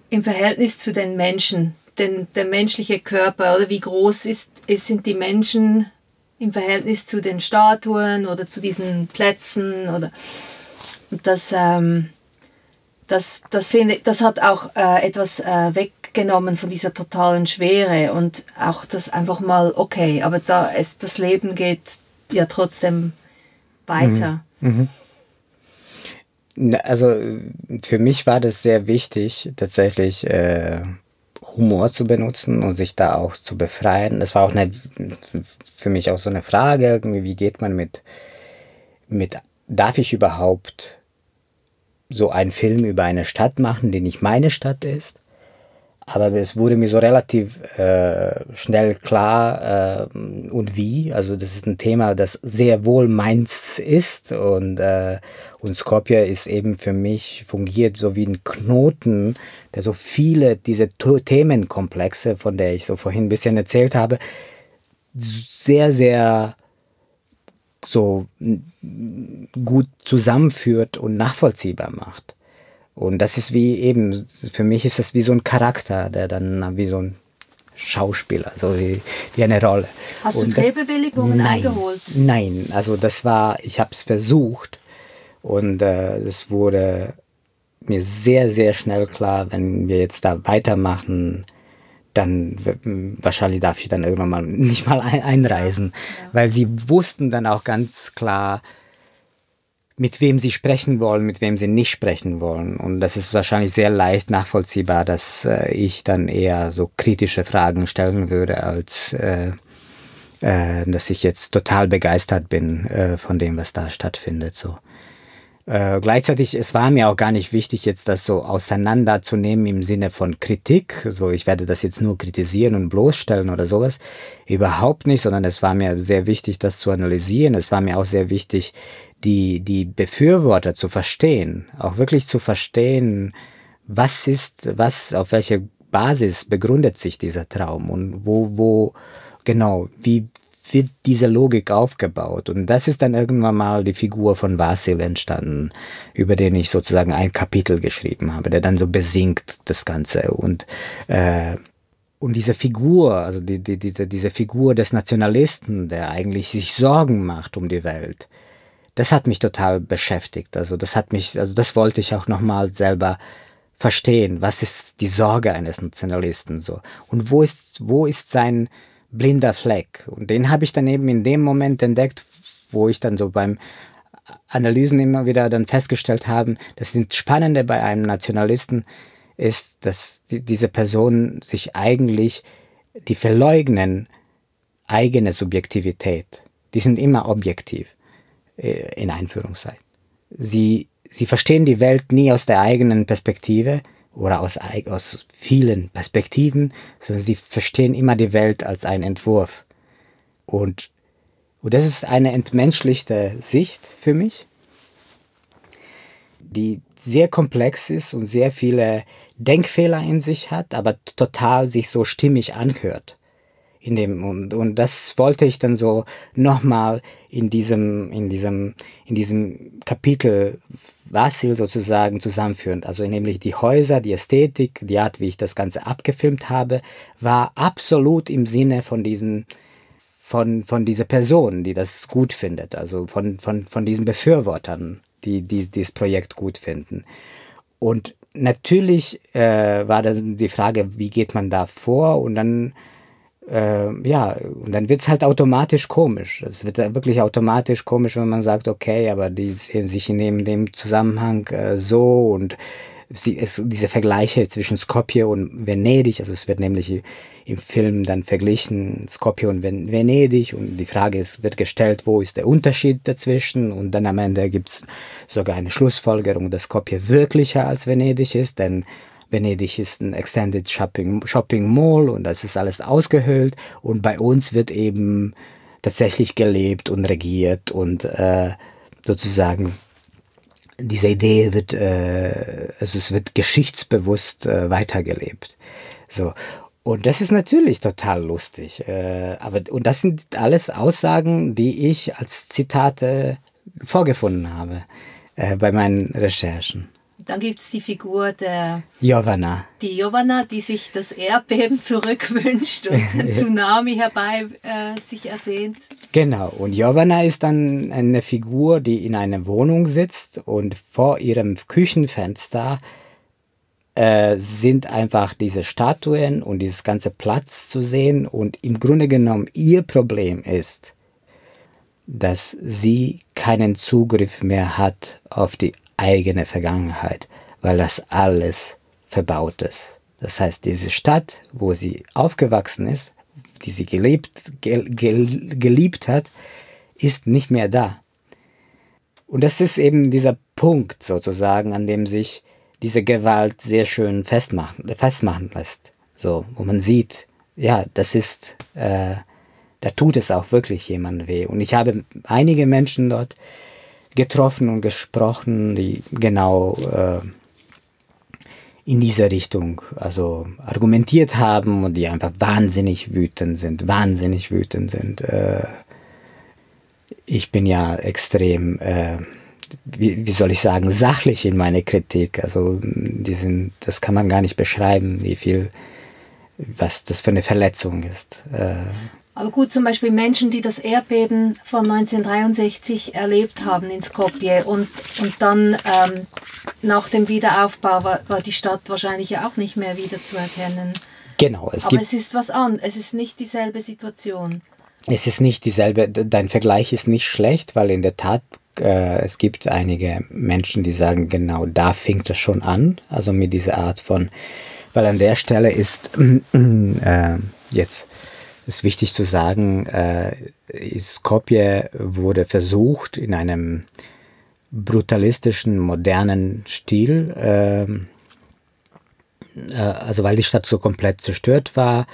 im Verhältnis zu den Menschen, denn der menschliche Körper oder wie groß ist, ist, sind die Menschen im Verhältnis zu den Statuen oder zu diesen Plätzen oder das, ähm, das, das, finde, das hat auch äh, etwas äh, weggenommen von dieser totalen Schwere und auch das einfach mal okay, aber da es, das Leben geht ja trotzdem weiter. Mhm. Mhm. Also für mich war das sehr wichtig, tatsächlich äh, Humor zu benutzen und sich da auch zu befreien. Das war auch eine, für mich auch so eine Frage, wie geht man mit, mit, darf ich überhaupt so einen Film über eine Stadt machen, die nicht meine Stadt ist? Aber es wurde mir so relativ äh, schnell klar äh, und wie. Also das ist ein Thema, das sehr wohl meins ist und, äh, und Skopje ist eben für mich fungiert so wie ein Knoten, der so viele diese Themenkomplexe, von der ich so vorhin ein bisschen erzählt habe, sehr, sehr so gut zusammenführt und nachvollziehbar macht. Und das ist wie eben, für mich ist das wie so ein Charakter, der dann wie so ein Schauspieler, so wie, wie eine Rolle. Hast und du Drehbewilligungen nein, eingeholt? Nein, also das war, ich habe es versucht und es äh, wurde mir sehr, sehr schnell klar, wenn wir jetzt da weitermachen, dann wahrscheinlich darf ich dann irgendwann mal nicht mal einreisen, ja. weil sie wussten dann auch ganz klar, mit wem sie sprechen wollen, mit wem sie nicht sprechen wollen. Und das ist wahrscheinlich sehr leicht nachvollziehbar, dass äh, ich dann eher so kritische Fragen stellen würde, als äh, äh, dass ich jetzt total begeistert bin äh, von dem, was da stattfindet. So. Äh, gleichzeitig, es war mir auch gar nicht wichtig, jetzt das so auseinanderzunehmen im Sinne von Kritik. So, ich werde das jetzt nur kritisieren und bloßstellen oder sowas. Überhaupt nicht, sondern es war mir sehr wichtig, das zu analysieren. Es war mir auch sehr wichtig, die, die Befürworter zu verstehen. Auch wirklich zu verstehen, was ist, was, auf welche Basis begründet sich dieser Traum und wo, wo, genau, wie, wird diese Logik aufgebaut. Und das ist dann irgendwann mal die Figur von Vasil entstanden, über den ich sozusagen ein Kapitel geschrieben habe, der dann so besingt das Ganze. Und, äh, und diese Figur, also die, die, die, diese Figur des Nationalisten, der eigentlich sich Sorgen macht um die Welt, das hat mich total beschäftigt. Also das hat mich, also das wollte ich auch nochmal selber verstehen. Was ist die Sorge eines Nationalisten so? Und wo ist, wo ist sein, blinder Fleck. Und den habe ich dann eben in dem Moment entdeckt, wo ich dann so beim Analysen immer wieder dann festgestellt habe, das Spannende bei einem Nationalisten ist, dass die, diese Personen sich eigentlich, die verleugnen eigene Subjektivität. Die sind immer objektiv, äh, in Einführungszeichen. Sie, sie verstehen die Welt nie aus der eigenen Perspektive, oder aus, aus vielen Perspektiven, sondern sie verstehen immer die Welt als einen Entwurf. Und, und das ist eine entmenschlichte Sicht für mich, die sehr komplex ist und sehr viele Denkfehler in sich hat, aber total sich so stimmig anhört in dem und, und das wollte ich dann so nochmal in diesem in diesem in diesem Kapitel Vasil sozusagen zusammenführen. Also nämlich die Häuser, die Ästhetik, die Art, wie ich das Ganze abgefilmt habe, war absolut im Sinne von diesen von, von dieser Person, die das gut findet, also von, von, von diesen Befürwortern, die, die dieses Projekt gut finden. Und natürlich äh, war dann die Frage, wie geht man da vor? Und dann äh, ja, und dann wird es halt automatisch komisch. Es wird wirklich automatisch komisch, wenn man sagt, okay, aber die sehen sich in dem, dem Zusammenhang äh, so und sie, es, diese Vergleiche zwischen Skopje und Venedig, also es wird nämlich im Film dann verglichen, Skopje und Venedig und die Frage ist, wird gestellt, wo ist der Unterschied dazwischen und dann am Ende gibt es sogar eine Schlussfolgerung, dass Skopje wirklicher als Venedig ist, denn Venedig ist ein Extended Shopping, Shopping Mall und das ist alles ausgehöhlt und bei uns wird eben tatsächlich gelebt und regiert und äh, sozusagen diese Idee wird, äh, also es wird geschichtsbewusst äh, weitergelebt. So. Und das ist natürlich total lustig. Äh, aber, und das sind alles Aussagen, die ich als Zitate vorgefunden habe äh, bei meinen Recherchen. Dann gibt es die Figur der Jovana. Die Jovana, die sich das Erdbeben zurückwünscht und den Tsunami herbei äh, sich ersehnt. Genau, und Jovana ist dann eine Figur, die in einer Wohnung sitzt und vor ihrem Küchenfenster äh, sind einfach diese Statuen und dieses ganze Platz zu sehen. Und im Grunde genommen ihr Problem ist, dass sie keinen Zugriff mehr hat auf die eigene Vergangenheit, weil das alles verbaut ist. Das heißt, diese Stadt, wo sie aufgewachsen ist, die sie gelebt, ge, ge, geliebt hat, ist nicht mehr da. Und das ist eben dieser Punkt sozusagen, an dem sich diese Gewalt sehr schön festmachen, festmachen lässt. So, wo man sieht, ja, das ist, äh, da tut es auch wirklich jemand weh. Und ich habe einige Menschen dort getroffen und gesprochen, die genau äh, in diese Richtung also argumentiert haben und die einfach wahnsinnig wütend sind, wahnsinnig wütend sind. Äh, ich bin ja extrem, äh, wie, wie, soll ich sagen, sachlich in meiner Kritik. Also die sind, das kann man gar nicht beschreiben, wie viel, was das für eine Verletzung ist. Äh, aber gut, zum Beispiel Menschen, die das Erdbeben von 1963 erlebt haben in Skopje und, und dann ähm, nach dem Wiederaufbau war, war die Stadt wahrscheinlich ja auch nicht mehr wiederzuerkennen. Genau. Es Aber es ist was an, es ist nicht dieselbe Situation. Es ist nicht dieselbe, dein Vergleich ist nicht schlecht, weil in der Tat äh, es gibt einige Menschen, die sagen, genau da fing das schon an, also mit dieser Art von, weil an der Stelle ist äh, jetzt ist wichtig zu sagen, äh, Skopje wurde versucht, in einem brutalistischen, modernen Stil. Ähm, äh, also weil die Stadt so komplett zerstört war,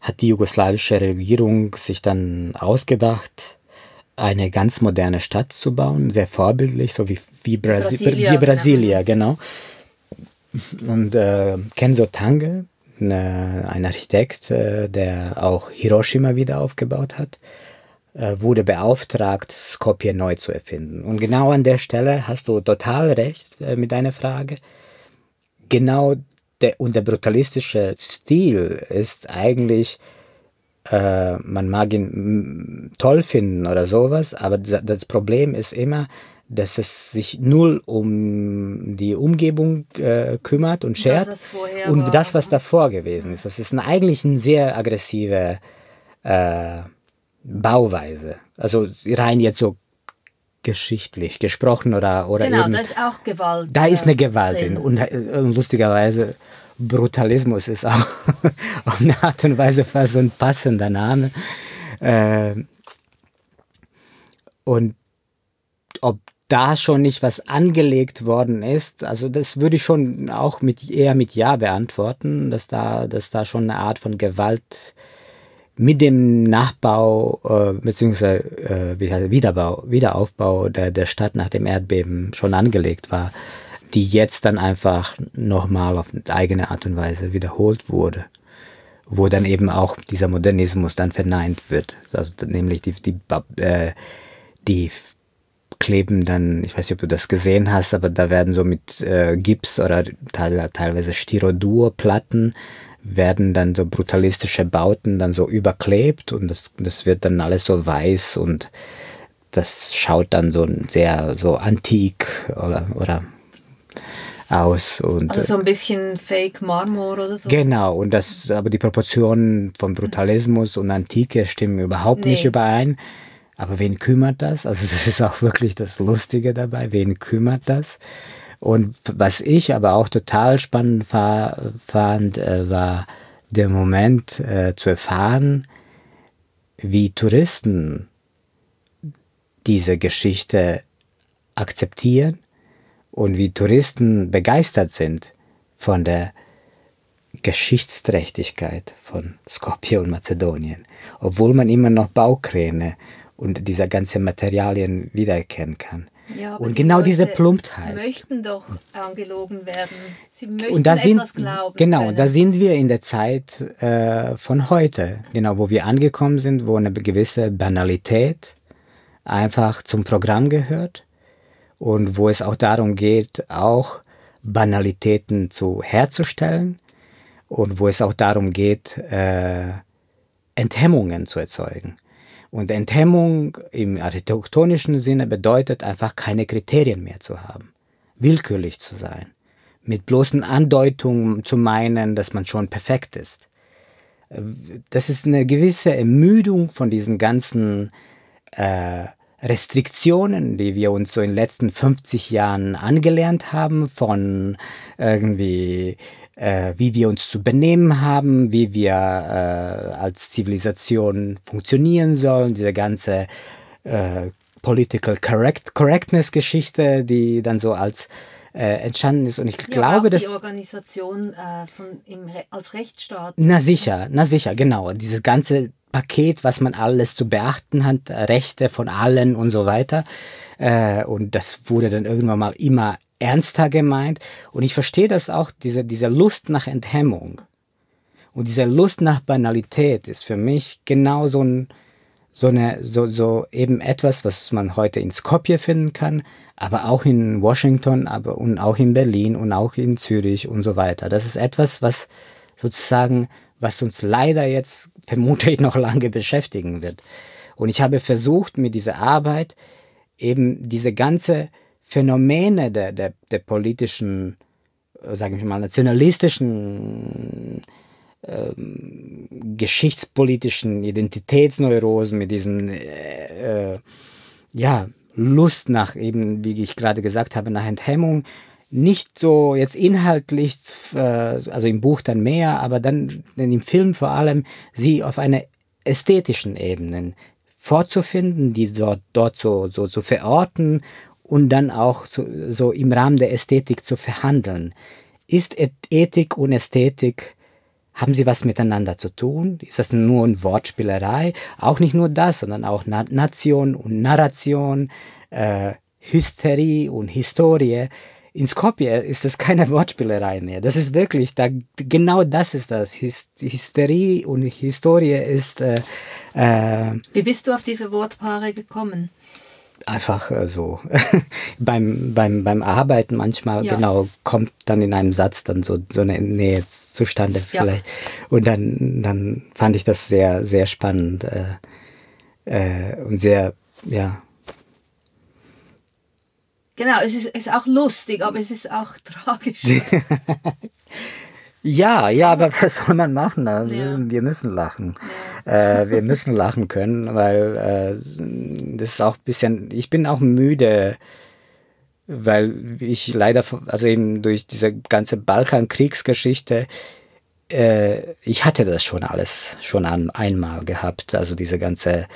hat die jugoslawische Regierung sich dann ausgedacht, eine ganz moderne Stadt zu bauen, sehr vorbildlich, so wie, wie, Brasi Brasilia, wie Brasilia, genau. Und äh, Kenzo Tange, ein Architekt, äh, der auch Hiroshima wieder aufgebaut hat, äh, wurde beauftragt, Skopje neu zu erfinden. Und genau an der Stelle hast du total recht äh, mit deiner Frage. Genau der, und der brutalistische Stil ist eigentlich, äh, man mag ihn toll finden oder sowas, aber das Problem ist immer, dass es sich null um die Umgebung äh, kümmert und schert das, und war. das, was davor gewesen ist. Das ist ein, eigentlich eine sehr aggressive äh, Bauweise. Also rein jetzt so geschichtlich gesprochen oder oder genau, eben, da ist auch Gewalt. Da ist eine Gewalt drin und, und lustigerweise Brutalismus ist auch auf eine Art und Weise fast so ein passender Name. Äh, und ob da schon nicht was angelegt worden ist, also das würde ich schon auch mit eher mit Ja beantworten, dass da, dass da schon eine Art von Gewalt mit dem Nachbau äh, bzw. Äh, Wiederbau, Wiederaufbau der, der Stadt nach dem Erdbeben schon angelegt war, die jetzt dann einfach nochmal auf eigene Art und Weise wiederholt wurde, wo dann eben auch dieser Modernismus dann verneint wird, also nämlich die, die, äh, die kleben dann, ich weiß nicht, ob du das gesehen hast, aber da werden so mit äh, Gips oder teilweise Styrodur-Platten werden dann so brutalistische Bauten dann so überklebt und das, das wird dann alles so weiß und das schaut dann so sehr so antik oder, oder aus. Und, also so ein bisschen Fake Marmor oder so. Genau, und das, aber die Proportionen von Brutalismus und Antike stimmen überhaupt nee. nicht überein. Aber wen kümmert das? Also das ist auch wirklich das Lustige dabei. Wen kümmert das? Und was ich aber auch total spannend fand, äh, war der Moment äh, zu erfahren, wie Touristen diese Geschichte akzeptieren und wie Touristen begeistert sind von der Geschichtsträchtigkeit von Skopje und Mazedonien, obwohl man immer noch Baukräne und diese ganzen Materialien wiedererkennen kann. Ja, und die genau Leute diese Plumptheit. möchten doch angelogen werden. Sie möchten und da sind, etwas glauben. Genau, können. da sind wir in der Zeit äh, von heute, genau, wo wir angekommen sind, wo eine gewisse Banalität einfach zum Programm gehört und wo es auch darum geht, auch Banalitäten zu herzustellen und wo es auch darum geht, äh, Enthemmungen zu erzeugen. Und Enthemmung im architektonischen Sinne bedeutet einfach keine Kriterien mehr zu haben, willkürlich zu sein, mit bloßen Andeutungen zu meinen, dass man schon perfekt ist. Das ist eine gewisse Ermüdung von diesen ganzen äh, Restriktionen, die wir uns so in den letzten 50 Jahren angelernt haben, von irgendwie äh, wie wir uns zu benehmen haben, wie wir äh, als Zivilisation funktionieren sollen, diese ganze äh, Political Correct Correctness Geschichte, die dann so als äh, entstanden ist. Und ich ja, glaube, dass. Die Organisation äh, von, im als Rechtsstaat. Na sicher, na sicher, genau. Dieses ganze Paket, was man alles zu beachten hat, Rechte von allen und so weiter. Äh, und das wurde dann irgendwann mal immer ernster gemeint. Und ich verstehe das auch, diese, diese Lust nach Enthemmung und diese Lust nach Banalität ist für mich genau so, ein, so, eine, so, so eben etwas, was man heute in Skopje finden kann, aber auch in Washington aber, und auch in Berlin und auch in Zürich und so weiter. Das ist etwas, was sozusagen, was uns leider jetzt vermutlich noch lange beschäftigen wird. Und ich habe versucht, mit dieser Arbeit eben diese ganze Phänomene der, der, der politischen, äh, sage ich mal, nationalistischen, ähm, geschichtspolitischen Identitätsneurosen, mit diesen, äh, äh, ja, Lust nach eben, wie ich gerade gesagt habe, nach Enthemmung, nicht so jetzt inhaltlich, äh, also im Buch dann mehr, aber dann im Film vor allem, sie auf einer ästhetischen Ebene vorzufinden, die dort, dort so, so zu verorten und dann auch so, so im Rahmen der Ästhetik zu verhandeln. Ist Ethik und Ästhetik haben sie was miteinander zu tun? Ist das nur eine Wortspielerei? Auch nicht nur das, sondern auch Na Nation und Narration, äh, Hysterie und Historie. In Skopje ist das keine Wortspielerei mehr. Das ist wirklich, da, genau das ist das. Hysterie und Historie ist. Äh, äh, Wie bist du auf diese Wortpaare gekommen? Einfach äh, so beim, beim, beim Arbeiten manchmal ja. genau kommt dann in einem Satz dann so, so eine Nähe zustande vielleicht. Ja. Und dann, dann fand ich das sehr, sehr spannend äh, äh, und sehr, ja. Genau, es ist, ist auch lustig, aber es ist auch tragisch. Ja, ja, aber was soll man machen? Ja. Wir müssen lachen. Ja. Äh, wir müssen lachen können, weil äh, das ist auch ein bisschen, ich bin auch müde, weil ich leider, also eben durch diese ganze Balkankriegsgeschichte, äh, ich hatte das schon alles schon an, einmal gehabt, also diese ganze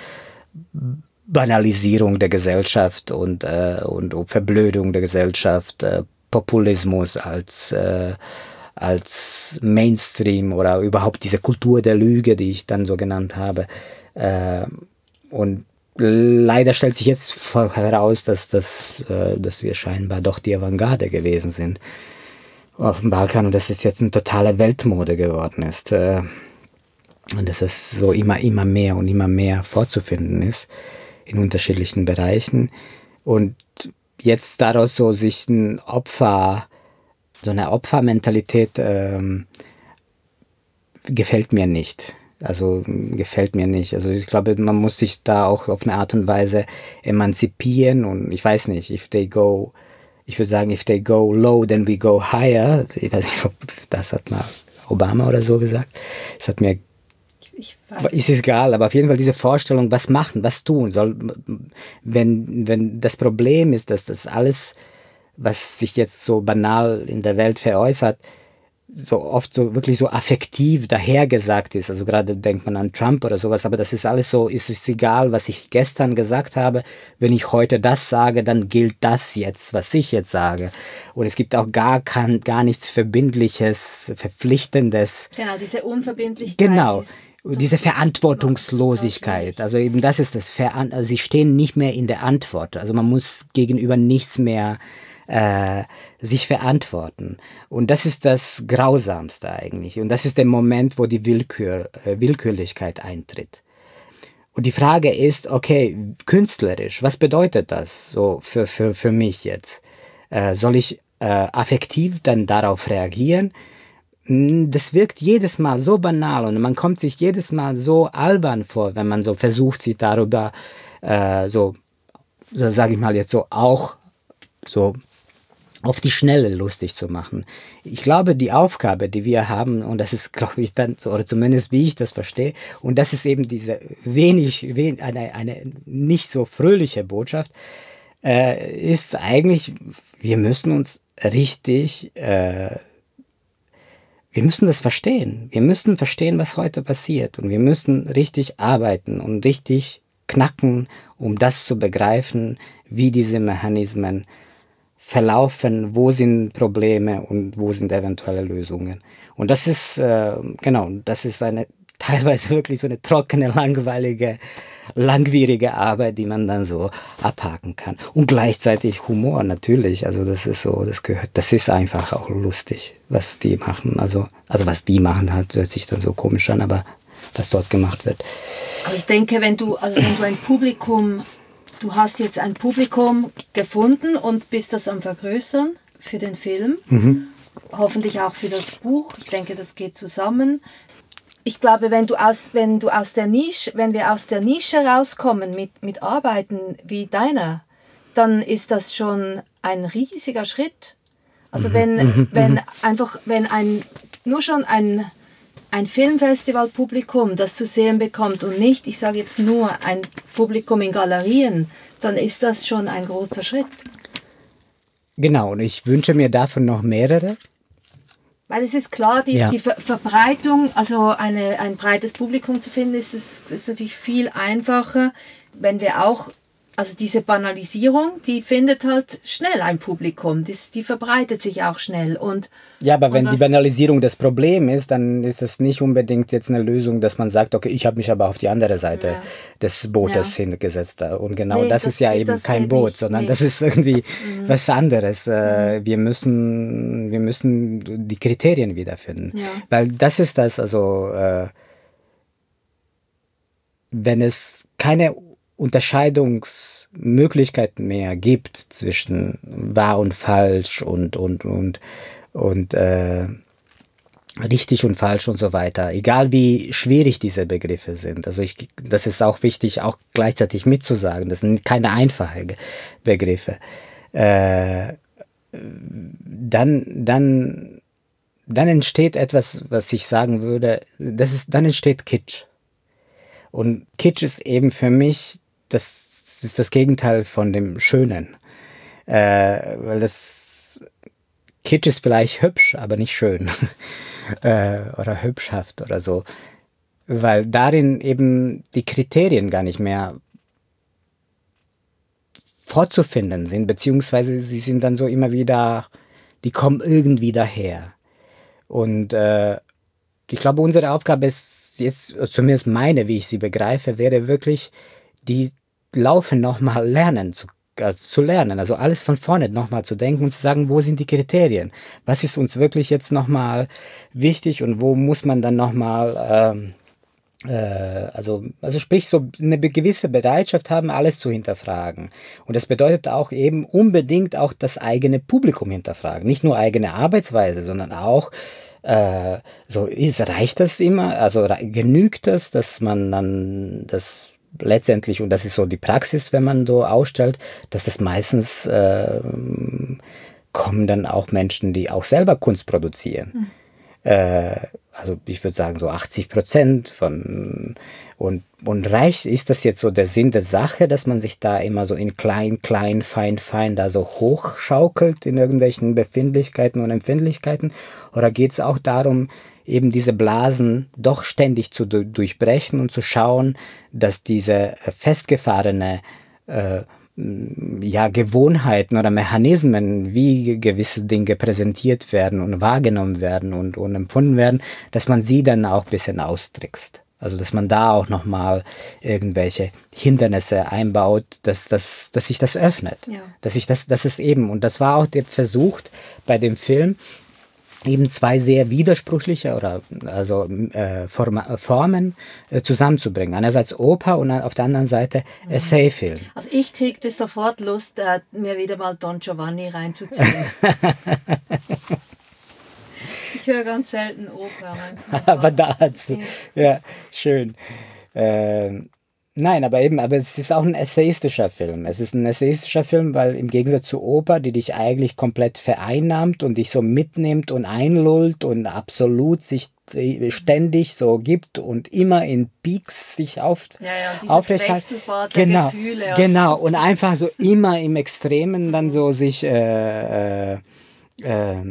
Banalisierung der Gesellschaft und, äh, und Verblödung der Gesellschaft, äh, Populismus als äh, als Mainstream oder überhaupt diese Kultur der Lüge, die ich dann so genannt habe. Äh, und leider stellt sich jetzt heraus, dass, das, äh, dass wir scheinbar doch die Avantgarde gewesen sind auf dem Balkan und dass es jetzt eine totale Weltmode geworden ist. Äh, und dass es so immer, immer mehr und immer mehr vorzufinden ist in unterschiedlichen Bereichen. Und jetzt daraus so sich ein Opfer so eine Opfermentalität ähm, gefällt mir nicht. Also gefällt mir nicht. Also ich glaube, man muss sich da auch auf eine Art und Weise emanzipieren und ich weiß nicht, if they go, ich würde sagen, if they go low, then we go higher. Ich weiß nicht, ob das hat mal Obama oder so gesagt. Es hat mir ist egal, aber auf jeden Fall diese Vorstellung, was machen, was tun soll, wenn, wenn das Problem ist, dass das alles was sich jetzt so banal in der Welt veräußert, so oft so wirklich so affektiv dahergesagt ist. Also gerade denkt man an Trump oder sowas, aber das ist alles so, ist es egal, was ich gestern gesagt habe. Wenn ich heute das sage, dann gilt das jetzt, was ich jetzt sage. Und es gibt auch gar, kein, gar nichts Verbindliches, Verpflichtendes. Genau, diese Unverbindlichkeit. Genau. Diese Verantwortungslosigkeit, also eben das ist das, Ver also sie stehen nicht mehr in der Antwort. Also man muss gegenüber nichts mehr äh, sich verantworten. Und das ist das Grausamste eigentlich. Und das ist der Moment, wo die Willkür, äh, Willkürlichkeit eintritt. Und die Frage ist, okay, künstlerisch, was bedeutet das so für, für, für mich jetzt? Äh, soll ich äh, affektiv dann darauf reagieren? Hm, das wirkt jedes Mal so banal und man kommt sich jedes Mal so albern vor, wenn man so versucht, sich darüber äh, so, so sage ich mal jetzt so auch so auf die Schnelle lustig zu machen. Ich glaube, die Aufgabe, die wir haben, und das ist, glaube ich, dann, so, oder zumindest wie ich das verstehe, und das ist eben diese wenig, wenig eine, eine nicht so fröhliche Botschaft, äh, ist eigentlich, wir müssen uns richtig, äh, wir müssen das verstehen. Wir müssen verstehen, was heute passiert. Und wir müssen richtig arbeiten und richtig knacken, um das zu begreifen, wie diese Mechanismen verlaufen, wo sind Probleme und wo sind eventuelle Lösungen. Und das ist, äh, genau, das ist eine teilweise wirklich so eine trockene, langweilige, langwierige Arbeit, die man dann so abhaken kann. Und gleichzeitig Humor natürlich. Also das ist so, das gehört, das ist einfach auch lustig, was die machen. Also, also was die machen, halt, hört sich dann so komisch an, aber was dort gemacht wird. Ich denke, wenn du, also wenn du ein Publikum Du hast jetzt ein Publikum gefunden und bist das am Vergrößern für den Film. Mhm. Hoffentlich auch für das Buch. Ich denke, das geht zusammen. Ich glaube, wenn du aus, wenn du aus der Nische, wenn wir aus der Nische rauskommen mit, mit Arbeiten wie deiner, dann ist das schon ein riesiger Schritt. Also mhm. wenn, mhm. wenn mhm. einfach, wenn ein, nur schon ein ein Filmfestivalpublikum das zu sehen bekommt und nicht, ich sage jetzt nur ein Publikum in Galerien, dann ist das schon ein großer Schritt. Genau, und ich wünsche mir davon noch mehrere. Weil es ist klar, die, ja. die Ver Verbreitung, also eine, ein breites Publikum zu finden, ist, ist, ist natürlich viel einfacher, wenn wir auch also diese Banalisierung, die findet halt schnell ein Publikum, die, die verbreitet sich auch schnell. Und, ja, aber wenn die Banalisierung das Problem ist, dann ist das nicht unbedingt jetzt eine Lösung, dass man sagt, okay, ich habe mich aber auf die andere Seite ja. des Bootes ja. hingesetzt. Und genau nee, das, das, ist ja eben kein Boot, nicht. sondern nee. das ist irgendwie mhm. was anderes. Äh, mhm. Wir müssen, wir müssen die Kriterien wiederfinden. Ja. Weil das ist das, also äh, wenn es keine Unterscheidungsmöglichkeiten mehr gibt zwischen wahr und falsch und, und, und, und äh, richtig und falsch und so weiter, egal wie schwierig diese Begriffe sind. Also ich, das ist auch wichtig, auch gleichzeitig mitzusagen. Das sind keine einfachen Begriffe. Äh, dann, dann, dann entsteht etwas, was ich sagen würde, das ist, dann entsteht Kitsch. Und Kitsch ist eben für mich das ist das Gegenteil von dem Schönen. Äh, weil das Kitsch ist vielleicht hübsch, aber nicht schön. äh, oder hübschhaft oder so. Weil darin eben die Kriterien gar nicht mehr vorzufinden sind, beziehungsweise sie sind dann so immer wieder, die kommen irgendwie daher. Und äh, ich glaube, unsere Aufgabe ist jetzt, zumindest meine, wie ich sie begreife, wäre wirklich, die Laufen nochmal lernen zu also zu lernen, also alles von vorne nochmal zu denken und zu sagen, wo sind die Kriterien? Was ist uns wirklich jetzt nochmal wichtig und wo muss man dann nochmal, ähm, äh, also, also sprich, so eine gewisse Bereitschaft haben, alles zu hinterfragen. Und das bedeutet auch eben unbedingt auch das eigene Publikum hinterfragen. Nicht nur eigene Arbeitsweise, sondern auch, äh, so ist, reicht das immer? Also genügt das, dass man dann das letztendlich, und das ist so die Praxis, wenn man so ausstellt, dass das meistens äh, kommen dann auch Menschen, die auch selber Kunst produzieren. Mhm. Äh, also ich würde sagen so 80 Prozent von und, und reicht, ist das jetzt so der Sinn der Sache, dass man sich da immer so in klein, klein, fein, fein da so hochschaukelt in irgendwelchen Befindlichkeiten und Empfindlichkeiten? Oder geht es auch darum, eben diese Blasen doch ständig zu durchbrechen und zu schauen, dass diese äh, festgefahrene äh, ja, Gewohnheiten oder Mechanismen, wie gewisse Dinge präsentiert werden und wahrgenommen werden und, und empfunden werden, dass man sie dann auch ein bisschen austrickst. Also dass man da auch nochmal irgendwelche Hindernisse einbaut, dass, dass, dass sich das öffnet. Ja. Dass sich das, das ist eben, und das war auch der Versuch bei dem Film, eben zwei sehr widersprüchliche oder also äh, Formen äh, zusammenzubringen. Einerseits Oper und auf der anderen Seite mhm. Essayfilm. Also ich kriegte sofort Lust, äh, mir wieder mal Don Giovanni reinzuziehen. ich höre ganz selten Oper. Aber da hat's ja, ja schön. Ähm, Nein, aber eben, aber es ist auch ein essayistischer Film. Es ist ein essayistischer Film, weil im Gegensatz zu Oper, die dich eigentlich komplett vereinnahmt und dich so mitnimmt und einlullt und absolut sich ständig so gibt und immer in Peaks sich auf, ja, ja, aufrecht hat. Genau, Gefühle genau. Und einfach so immer im Extremen dann so sich äh, äh, äh,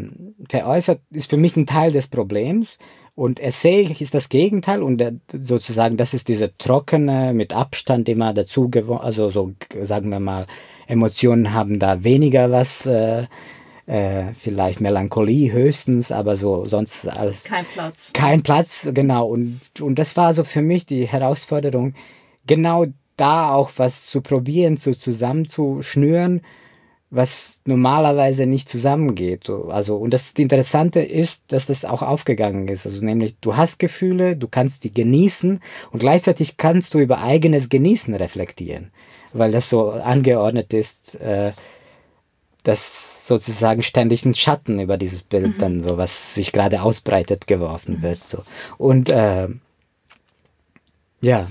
veräußert, ist für mich ein Teil des Problems. Und Essay ist das Gegenteil und sozusagen das ist diese trockene, mit Abstand immer dazu gewonnen, also so sagen wir mal, Emotionen haben da weniger was, äh, äh, vielleicht Melancholie höchstens, aber so sonst alles. Kein Platz. Kein Platz, genau. Und, und das war so für mich die Herausforderung, genau da auch was zu probieren, so zusammenzuschnüren was normalerweise nicht zusammengeht. Also, und das Interessante ist, dass das auch aufgegangen ist. Also, nämlich, du hast Gefühle, du kannst die genießen und gleichzeitig kannst du über eigenes Genießen reflektieren, weil das so angeordnet ist, äh, dass sozusagen ständig ein Schatten über dieses Bild mhm. dann so, was sich gerade ausbreitet, geworfen mhm. wird. So. Und äh, ja,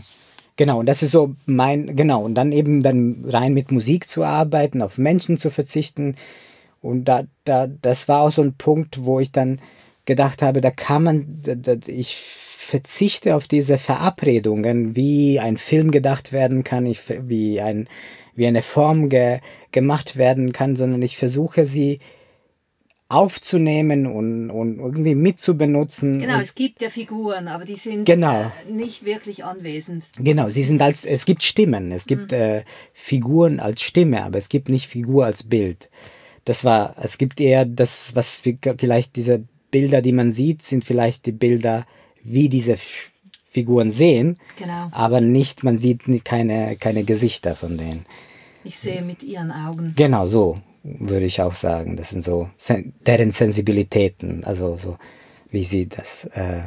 Genau, und das ist so mein, genau, und dann eben dann rein mit Musik zu arbeiten, auf Menschen zu verzichten. Und da, da, das war auch so ein Punkt, wo ich dann gedacht habe, da kann man, da, da, ich verzichte auf diese Verabredungen, wie ein Film gedacht werden kann, ich, wie, ein, wie eine Form ge, gemacht werden kann, sondern ich versuche sie aufzunehmen und, und irgendwie mitzubenutzen. Genau, es gibt ja Figuren, aber die sind Genau. äh, nicht wirklich anwesend. Genau, sie sind als, es gibt Stimmen, es gibt äh, Figuren als Stimme, aber es gibt nicht Figur als Bild. Das war, es gibt eher das, was vi- vielleicht diese Bilder, die man sieht, sind vielleicht die Bilder, wie diese Figuren sehen, Genau. aber nicht, man sieht keine, keine Gesichter von denen. Ich sehe mit ihren Augen. Genau so würde ich auch sagen. Das sind so deren Sensibilitäten, also so wie sie das. Äh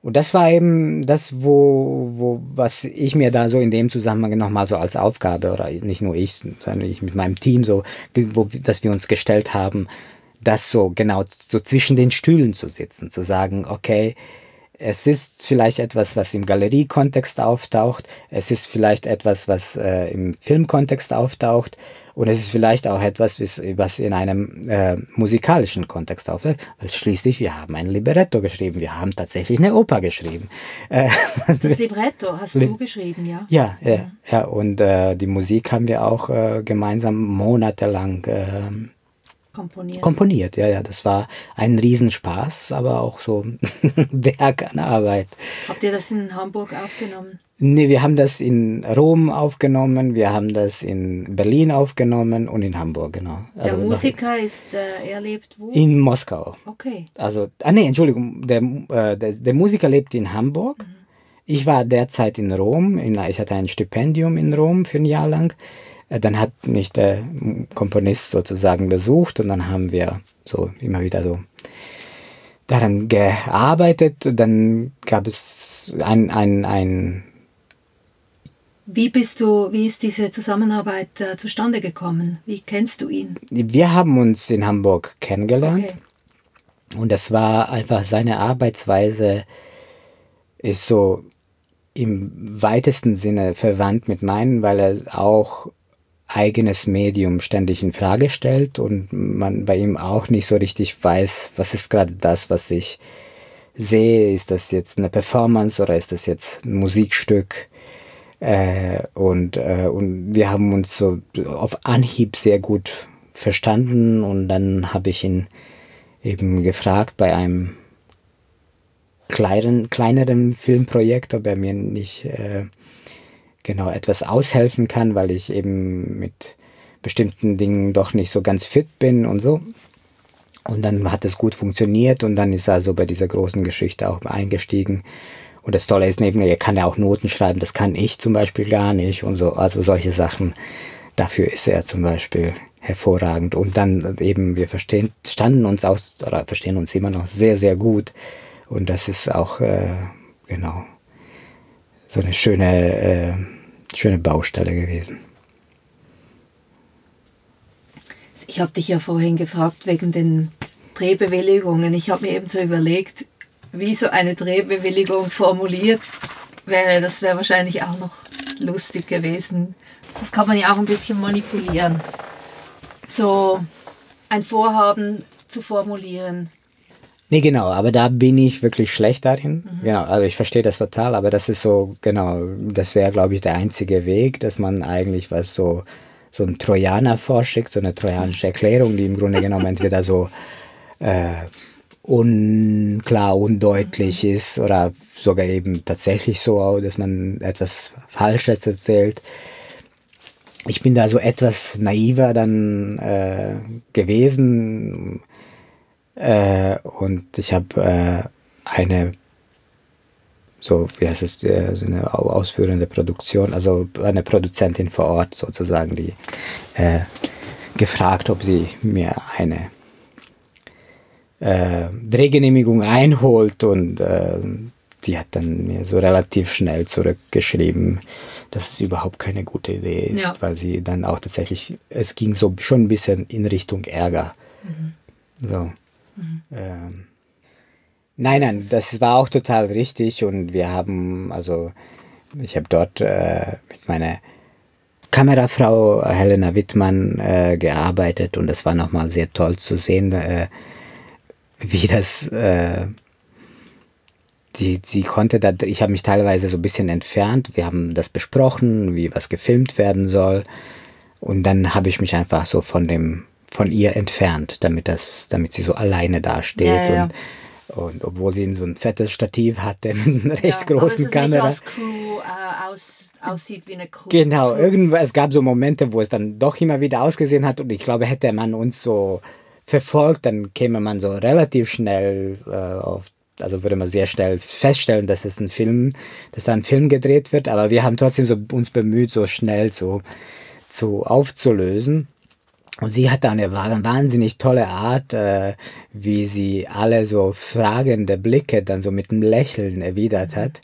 und das war eben das, wo, wo, was ich mir da so in dem Zusammenhang nochmal so als Aufgabe, oder nicht nur ich, sondern ich mit meinem Team so, wo, dass wir uns gestellt haben, das so genau so zwischen den Stühlen zu sitzen, zu sagen, okay, es ist vielleicht etwas, was im Galeriekontext auftaucht. Es ist vielleicht etwas, was äh, im Filmkontext auftaucht. Und es ist vielleicht auch etwas, was, in einem äh, musikalischen Kontext auftaucht. Weil schließlich, wir haben ein Libretto geschrieben. Wir haben tatsächlich eine Oper geschrieben. Äh, Das Libretto hast du geschrieben, ja? ja, ja, ja. Und äh, die Musik haben wir auch äh, gemeinsam monatelang ähm, Komponiert. komponiert. Ja, ja, das war ein Riesenspaß, aber auch so ein Berg an Arbeit. Habt ihr das in Hamburg aufgenommen? Nee, wir haben das in Rom aufgenommen, wir haben das in Berlin aufgenommen und in Hamburg, genau. Der noch Musiker ist, äh, er lebt wo? in Moskau. Okay. Also, ah nee, Entschuldigung, der, äh, der, der Musiker lebt in Hamburg. Ich war derzeit in Rom, in, ich hatte ein Stipendium in Rom für ein Jahr lang. Äh, Dann hat mich der Komponist sozusagen besucht und dann haben wir so immer wieder so daran gearbeitet. Dann gab es ein, ein, ein Wie bist du, wie ist diese Zusammenarbeit äh, zustande gekommen? Wie kennst du ihn? wir haben uns in Hamburg kennengelernt. Okay. Und das war einfach seine Arbeitsweise ist so im weitesten Sinne verwandt mit meinen, weil er auch eigenes Medium ständig in Frage stellt und man bei ihm auch nicht so richtig weiß, was ist gerade das, was ich sehe. Ist das jetzt eine Performance oder ist das jetzt ein Musikstück? Äh, und, äh, und wir haben uns so auf Anhieb sehr gut verstanden und dann habe ich ihn eben gefragt bei einem kleinen, kleineren Filmprojekt, ob er mir nicht äh, genau etwas aushelfen kann, weil ich eben mit bestimmten Dingen doch nicht so ganz fit bin und so. Und dann hat es gut funktioniert und dann ist er so bei dieser großen Geschichte auch eingestiegen. Und das Tolle ist neben mir, er kann ja auch Noten schreiben, das kann ich zum Beispiel gar nicht und so, also solche Sachen. Dafür ist er zum Beispiel hervorragend. Und dann eben, wir verstehen, standen uns aus, oder verstehen uns immer noch sehr, sehr gut. Und das ist auch, äh, genau, so eine schöne, äh, schöne Baustelle gewesen. Ich habe dich ja vorhin gefragt wegen den Drehbewilligungen. Ich habe mir eben so überlegt, wie so eine Drehbewilligung formuliert wäre. Das wäre wahrscheinlich auch noch lustig gewesen. Das kann man ja auch ein bisschen manipulieren. So ein Vorhaben zu formulieren. Nee, genau, aber da bin ich wirklich schlecht darin. Genau, also ich verstehe das total, aber das ist so, genau, das wäre, glaube ich, der einzige Weg, dass man eigentlich was so, so ein Trojaner vorschickt, so eine trojanische Erklärung, die im Grunde genommen entweder so äh, unklar, undeutlich ist oder sogar eben tatsächlich so, dass man etwas Falsches erzählt. Ich bin da so etwas naiver dann äh, gewesen, äh, und ich habe äh, eine, so wie heißt es, äh, so eine au- ausführende Produktion, also eine Produzentin vor Ort sozusagen, die äh, gefragt, ob sie mir eine äh, Drehgenehmigung einholt und äh, die hat dann mir so relativ schnell zurückgeschrieben, dass es überhaupt keine gute Idee ist, Ja. weil sie dann auch tatsächlich, es ging so schon ein bisschen in Richtung Ärger. So. Ähm, nein, nein, das war auch total richtig und wir haben, also ich habe dort äh, mit meiner Kamerafrau Helena Wittmann äh, gearbeitet und es war nochmal sehr toll zu sehen, äh, wie das, äh, sie, sie konnte da, ich habe mich teilweise so ein bisschen entfernt, wir haben das besprochen, wie was gefilmt werden soll und dann habe ich mich einfach so von dem von ihr entfernt, damit das, damit sie so alleine dasteht Ja, ja. und und obwohl sie so ein fettes Stativ hatte mit einer recht aber großen es Kamera. Nicht als Crew äh, aus, aussieht wie eine Crew. Genau, Crew. irgendwann, es gab so Momente, wo es dann doch immer wieder ausgesehen hat und ich glaube, hätte man uns so verfolgt, dann käme man so relativ schnell äh, auf, also würde man sehr schnell feststellen, dass es ein Film, dass da ein Film gedreht wird, aber wir haben trotzdem so uns bemüht, so schnell zu, zu aufzulösen. Und sie hatte eine wa- wahnsinnig tolle Art, äh, wie sie alle so fragende Blicke dann so mit einem Lächeln erwidert hat.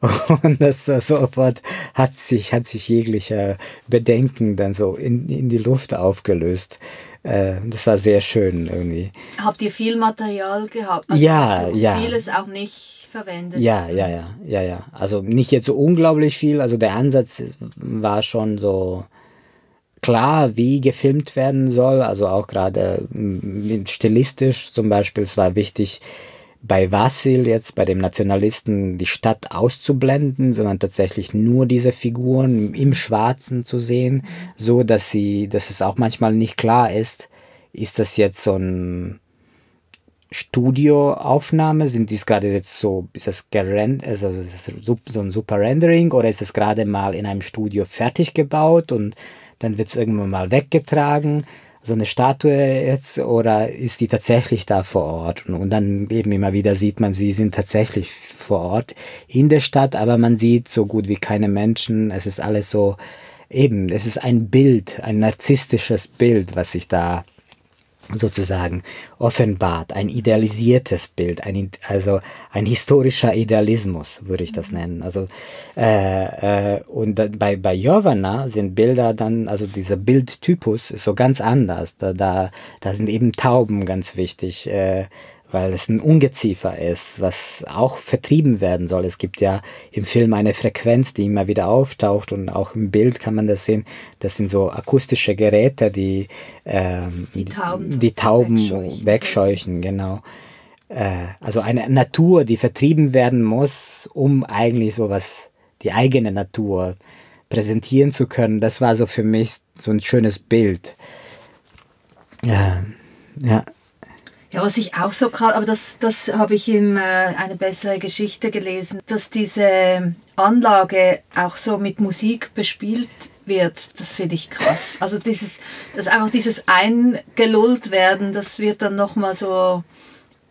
Und das so sofort hat sich, hat sich jeglicher Bedenken dann so in, in die Luft aufgelöst. Äh, das war sehr schön irgendwie. Habt ihr viel Material gehabt? Ja, hast du ja. Vieles auch nicht verwendet? Ja, ja, ja, ja, ja. Also nicht jetzt so unglaublich viel. Also der Ansatz war schon so klar, wie gefilmt werden soll. Also auch gerade mm, stilistisch zum Beispiel. Es war wichtig, bei Vasil jetzt, bei dem Nationalisten, die Stadt auszublenden, sondern tatsächlich nur diese Figuren im Schwarzen zu sehen, so dass sie, dass es auch manchmal nicht klar ist, ist das jetzt so ein Studioaufnahme? Sind dies gerade jetzt so, ist das also ist das so so ein super Rendering oder ist es gerade mal in einem Studio fertig gebaut und dann wird es irgendwann mal weggetragen? So eine Statue jetzt oder ist die tatsächlich da vor Ort? Und, dann eben immer wieder sieht man, sie sind tatsächlich vor Ort in der Stadt, aber man sieht so gut wie keine Menschen. Es ist alles so, eben, es ist ein Bild, ein narzisstisches Bild, was sich da sozusagen offenbart, ein idealisiertes Bild, ein, also ein historischer Idealismus, würde ich das nennen. Also äh, äh, und bei bei Jovana sind Bilder dann, also dieser Bildtypus ist so ganz anders. Da da da sind eben Tauben ganz wichtig. Äh, weil es ein Ungeziefer ist, was auch vertrieben werden soll. Es gibt ja im Film eine Frequenz, die immer wieder auftaucht und auch im Bild kann man das sehen. Das sind so akustische Geräte, die ähm, Die Tauben die Tauben wegscheuchen wegscheuchen, genau. Äh, also eine Natur, die vertrieben werden muss, um eigentlich sowas, die eigene Natur präsentieren zu können. Das war so für mich so ein schönes Bild. Ja, ja. Ja, was ich auch so krass, aber das, das habe ich in äh, eine bessere Geschichte gelesen, dass diese Anlage auch so mit Musik bespielt wird. Das finde ich krass. Also dieses, das einfach dieses eingelullt werden, das wird dann nochmal so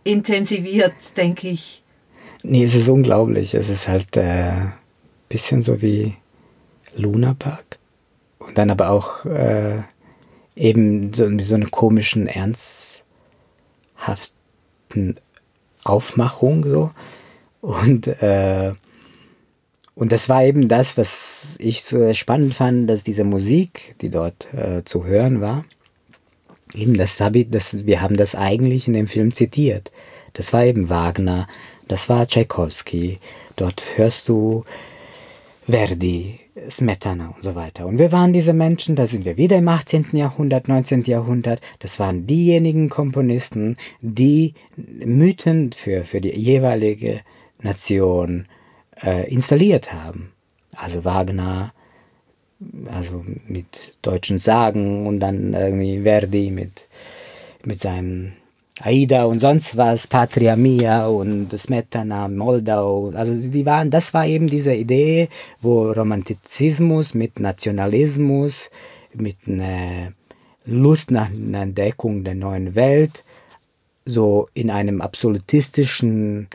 intensiviert, denke ich. Nee, es ist unglaublich. Es ist halt ein äh, bisschen so wie Luna Park. Und dann aber auch äh, eben so, so einer komischen, ernsthaften Aufmachung so. Und, äh, und das war eben das, was ich so spannend fand, dass diese Musik, die dort äh, zu hören war, eben das habe ich, das, wir haben das eigentlich in dem Film zitiert. Das war eben Wagner, das war Tchaikovsky. Dort hörst du Verdi, Smetana und so weiter. Und wir waren diese Menschen, da sind wir wieder im 18. Jahrhundert, 19. Jahrhundert. Das waren diejenigen Komponisten, die Mythen für, für die jeweilige Nation äh, installiert haben. Also Wagner, also mit deutschen Sagen und dann irgendwie Verdi mit, mit seinem Aida und sonst was, Patria Mia und Smetana, Moldau. Also die waren, das war eben diese Idee, wo Romantizismus mit Nationalismus, mit einer Lust nach einer Entdeckung der neuen Welt, so in einem absolutistischen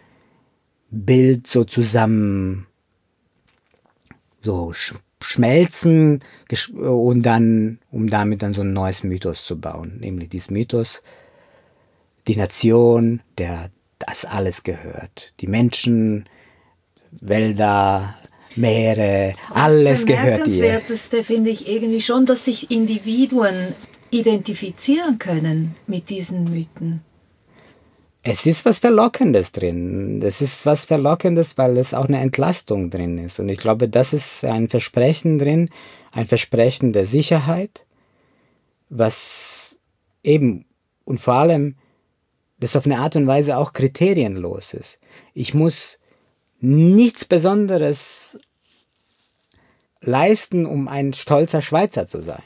Bild so zusammen so sch schmelzen und dann, um damit dann so ein neues Mythos zu bauen, nämlich dieses Mythos, die Nation, der das alles gehört. Die Menschen, Wälder, Meere, alles gehört ihr. Bemerkenswerteste finde ich irgendwie schon, dass sich Individuen identifizieren können mit diesen Mythen. Es ist was Verlockendes drin. Es ist was Verlockendes, weil es auch eine Entlastung drin ist. Und ich glaube, das ist ein Versprechen drin, ein Versprechen der Sicherheit, was eben und vor allem das auf eine Art und Weise auch kriterienlos ist. Ich muss nichts Besonderes leisten, um ein stolzer Schweizer zu sein.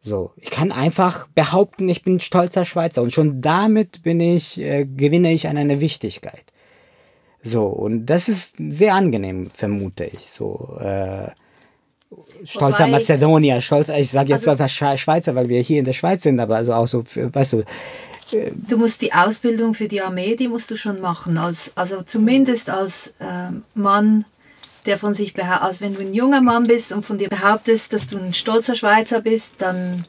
So, ich kann einfach behaupten, ich bin stolzer Schweizer und schon damit bin ich, äh, gewinne ich an einer Wichtigkeit. So, und das ist sehr angenehm, vermute ich. So, äh, stolzer Wobei, Mazedonier, stolz, ich sage jetzt also, einfach Schweizer, weil wir hier in der Schweiz sind, aber also auch so, weißt du. Du musst die Ausbildung für die Armee, die musst du schon machen, als, also zumindest als äh, Mann, der von sich behauptet, als wenn du ein junger Mann bist und von dir behauptest, dass du ein stolzer Schweizer bist, dann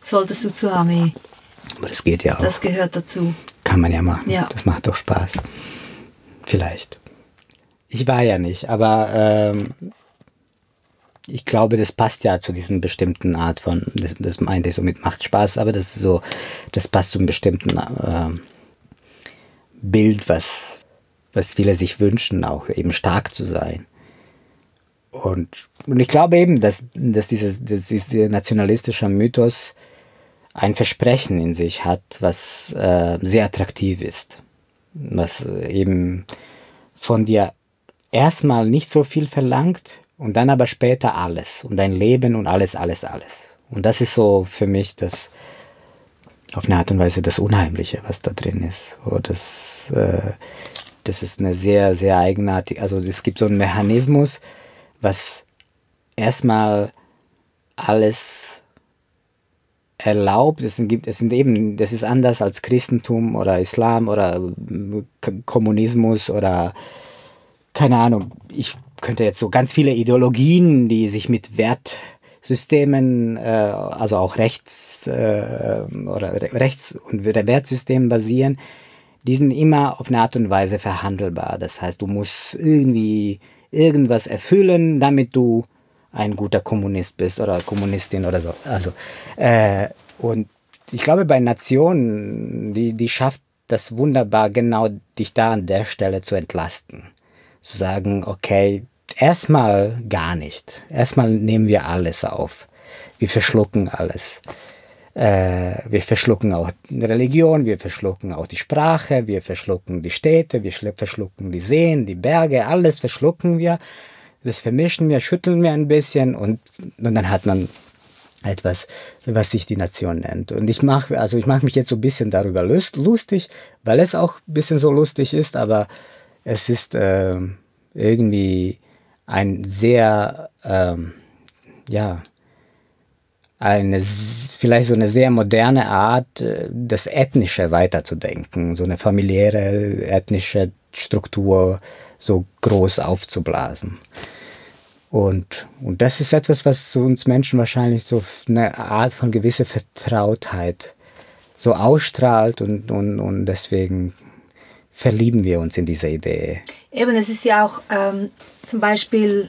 solltest du zur Armee. Aber das geht ja auch. Das gehört dazu. Kann man ja machen. Ja. Das macht doch Spaß. Vielleicht. Ich war ja nicht, aber ähm, ich glaube, das passt ja zu diesem bestimmten Art von, das, das meinte ich so mit macht Spaß, aber das ist so, das passt zu einem bestimmten äh, Bild, was, was viele sich wünschen, auch eben stark zu sein. Und, und ich glaube eben, dass, dass, dieses, dass dieser nationalistische Mythos ein Versprechen in sich hat, was äh, sehr attraktiv ist. Was eben von dir erstmal nicht so viel verlangt und dann aber später alles. Und dein Leben und alles, alles, alles. Und das ist so für mich das, auf eine Art und Weise das Unheimliche, was da drin ist. Oder das, äh, das ist eine sehr, sehr eigenartige, also es gibt so einen Mechanismus, was erstmal alles erlaubt. Es sind, es sind eben, das ist anders als Christentum oder Islam oder Kommunismus oder keine Ahnung. Ich könnte jetzt so ganz viele Ideologien, die sich mit Wertsystemen, äh, also auch Rechts äh, oder Rechts- und Wertsystemen basieren, die sind immer auf eine Art und Weise verhandelbar. Das heißt, du musst irgendwie irgendwas erfüllen, damit du ein guter Kommunist bist oder Kommunistin oder so. Also, äh, und ich glaube, bei Nationen, die, die schafft das wunderbar, genau dich da an der Stelle zu entlasten. Zu sagen, okay, erstmal gar nicht. Erstmal nehmen wir alles auf. Wir verschlucken alles. Äh, wir verschlucken auch Religion, wir verschlucken auch die Sprache, wir verschlucken die Städte, wir verschlucken die Seen, die Berge, alles verschlucken wir. Das vermischen wir, schütteln wir ein bisschen und, und dann hat man etwas, was sich die Nation nennt. Und ich mache, also ich mache mich jetzt so ein bisschen darüber lustig, weil es auch ein bisschen so lustig ist, aber es ist äh, irgendwie ein sehr, ähm, ja, eine, vielleicht so eine sehr moderne Art, äh, das Ethnische weiterzudenken, so eine familiäre ethnische Struktur so groß aufzublasen. Und, und das ist etwas, was uns Menschen wahrscheinlich so eine Art von gewisser Vertrautheit so ausstrahlt und, und, und deswegen verlieben wir uns in diese Idee. Eben, es ist ja auch ähm, zum Beispiel,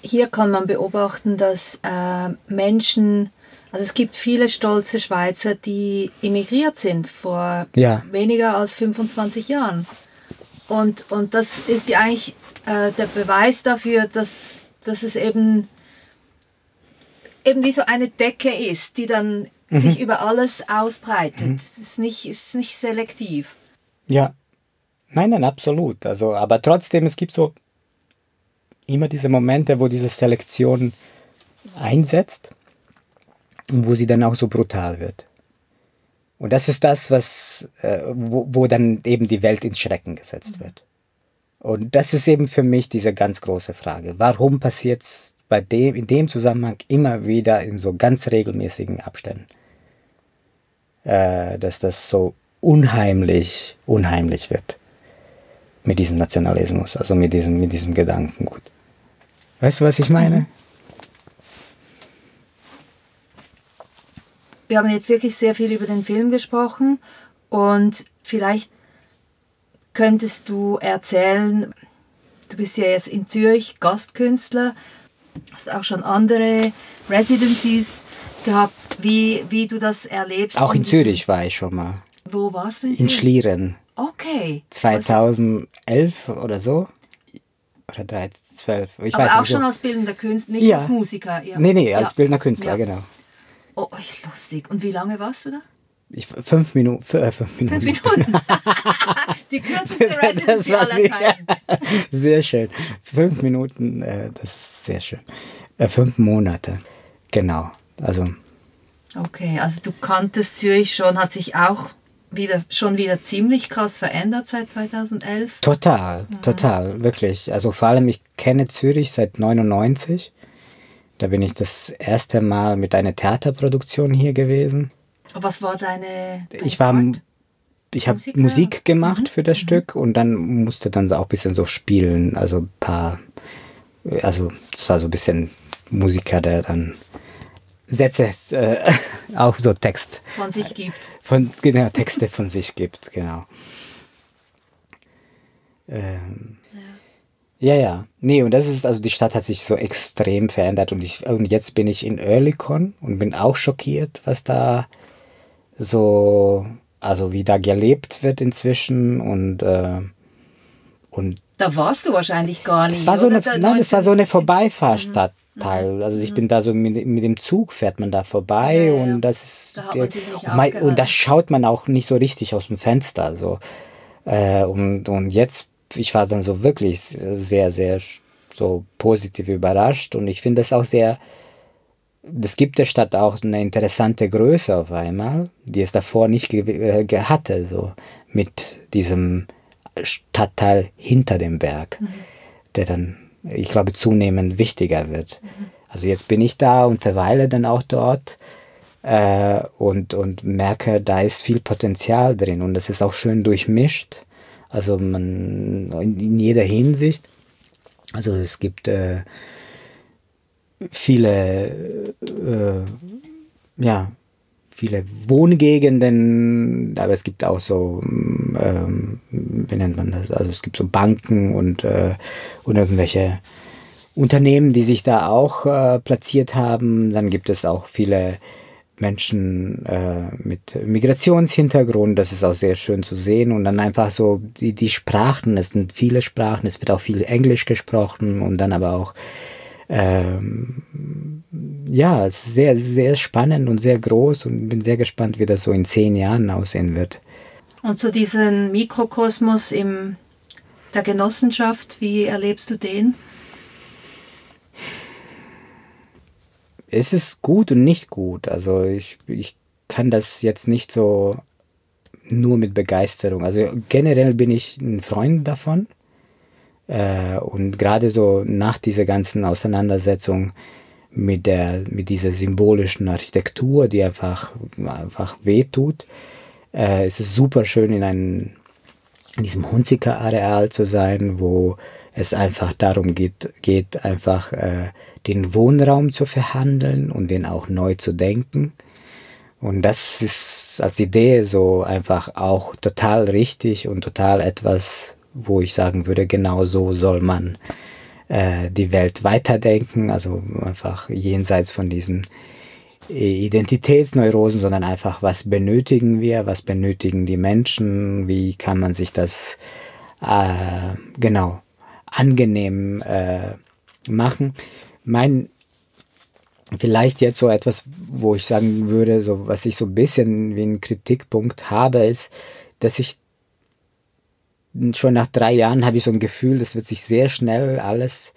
hier kann man beobachten, dass äh, Menschen also es gibt viele stolze Schweizer, die emigriert sind vor ja. weniger als 25 Jahren. Und, und das ist ja eigentlich äh, der Beweis dafür, dass, dass es eben, eben wie so eine Decke ist, die dann mhm. sich über alles ausbreitet. Mhm. Es ist nicht, ist nicht selektiv. Ja. Nein, nein, absolut. Also, aber trotzdem, es gibt so immer diese Momente, wo diese Selektion einsetzt und wo sie dann auch so brutal wird. Und das ist das, was, äh, wo, wo dann eben die Welt ins Schrecken gesetzt wird. Und das ist eben für mich diese ganz große Frage. Warum passiert es dem, in dem Zusammenhang immer wieder in so ganz regelmäßigen Abständen? Äh, dass das so unheimlich, unheimlich wird. Mit diesem Nationalismus, also mit diesem, mit diesem Gedankengut. Weißt du, was ich meine? Mhm. wir haben jetzt wirklich sehr viel über den Film gesprochen und vielleicht könntest du erzählen, du bist ja jetzt in Zürich Gastkünstler, hast auch schon andere Residencies gehabt, wie, wie du das erlebst. Auch in Zürich war ich schon mal. Wo warst du in Zürich? In Schlieren. Okay. 2011 Was? oder so. Oder 13, 12. Ich Aber weiß auch nicht schon so. als bildender Künstler, nicht ja. als Musiker. Ja. Nee, nee, als ja. bildender Künstler, ja. genau. Oh, lustig. Und wie lange warst du da? Ich, fünf, Minuten, äh, fünf Minuten. Fünf Minuten. Die kürzeste Residency aller Zeiten. Sehr schön. Fünf Minuten, äh, das ist sehr schön. Äh, fünf Monate. Genau. Also Okay, also du kanntest Zürich schon, hat sich auch wieder, schon wieder ziemlich krass verändert seit 2011? Total, mhm. total, wirklich. Also vor allem, ich kenne Zürich seit 99. Da bin ich das erste Mal mit einer Theaterproduktion hier gewesen. Was war deine? deine ich war, Part? ich habe Musik gemacht mhm. für das mhm. Stück und dann musste dann auch ein bisschen so spielen, also ein paar, also es war so ein bisschen Musiker, der dann Sätze, äh, auch so Text. Von sich gibt. Von, genau, Texte von sich gibt, genau. Ähm, ja. ja, ja. Nee, und das ist, also die Stadt hat sich so extrem verändert und, ich, und jetzt bin ich in Oerlikon und bin auch schockiert, was da so, also wie da gelebt wird inzwischen und, äh, und da warst du wahrscheinlich gar nicht. Das war so eine, nein, das war so eine Vorbeifahrstadt. Teil. Also ich mhm. bin da so mit, mit dem Zug fährt man da vorbei ja, und das ist da und, man, und das schaut man auch nicht so richtig aus dem Fenster so äh, und und jetzt ich war dann so wirklich sehr sehr so positiv überrascht und ich finde es auch sehr das gibt der Stadt auch eine interessante Größe auf einmal, die es davor nicht ge äh, hatte, so mit diesem Stadtteil hinter dem Berg, mhm. der dann ich glaube, zunehmend wichtiger wird. Mhm. Also jetzt bin ich da und verweile dann auch dort äh, und, und merke, da ist viel Potenzial drin und das ist auch schön durchmischt. Also man in, in jeder Hinsicht. Also es gibt äh, viele äh, ja, viele Wohngegenden, aber es gibt auch so, ähm, wie nennt man das, also es gibt so Banken und, äh, und irgendwelche Unternehmen, die sich da auch äh, platziert haben. Dann gibt es auch viele Menschen äh, mit Migrationshintergrund, das ist auch sehr schön zu sehen. Und dann einfach so die, die Sprachen, es sind viele Sprachen, es wird auch viel Englisch gesprochen und dann aber auch ähm, ja, es ist sehr, sehr spannend und sehr groß und bin sehr gespannt, wie das so in zehn Jahren aussehen wird. Und so diesen Mikrokosmos in der Genossenschaft, wie erlebst du den? Es ist gut und nicht gut. Also ich, ich kann das jetzt nicht so nur mit Begeisterung. Also generell bin ich ein Freund davon. Äh, und gerade so nach dieser ganzen Auseinandersetzung mit, der, mit dieser symbolischen Architektur, die einfach, einfach wehtut, äh, ist es super schön in, einem, in diesem Hunziker-Areal zu sein, wo es einfach darum geht, geht einfach äh, den Wohnraum zu verhandeln und den auch neu zu denken. Und das ist als Idee so einfach auch total richtig und total etwas, wo ich sagen würde, genau so soll man äh, die Welt weiterdenken, also einfach jenseits von diesen äh, Identitätsneurosen, sondern einfach, was benötigen wir, was benötigen die Menschen, wie kann man sich das äh, genau angenehm äh, machen. Mein vielleicht jetzt so etwas, wo ich sagen würde, so was ich so ein bisschen wie einen Kritikpunkt habe, ist, dass ich schon nach drei Jahren habe ich so ein Gefühl, das wird sich sehr schnell alles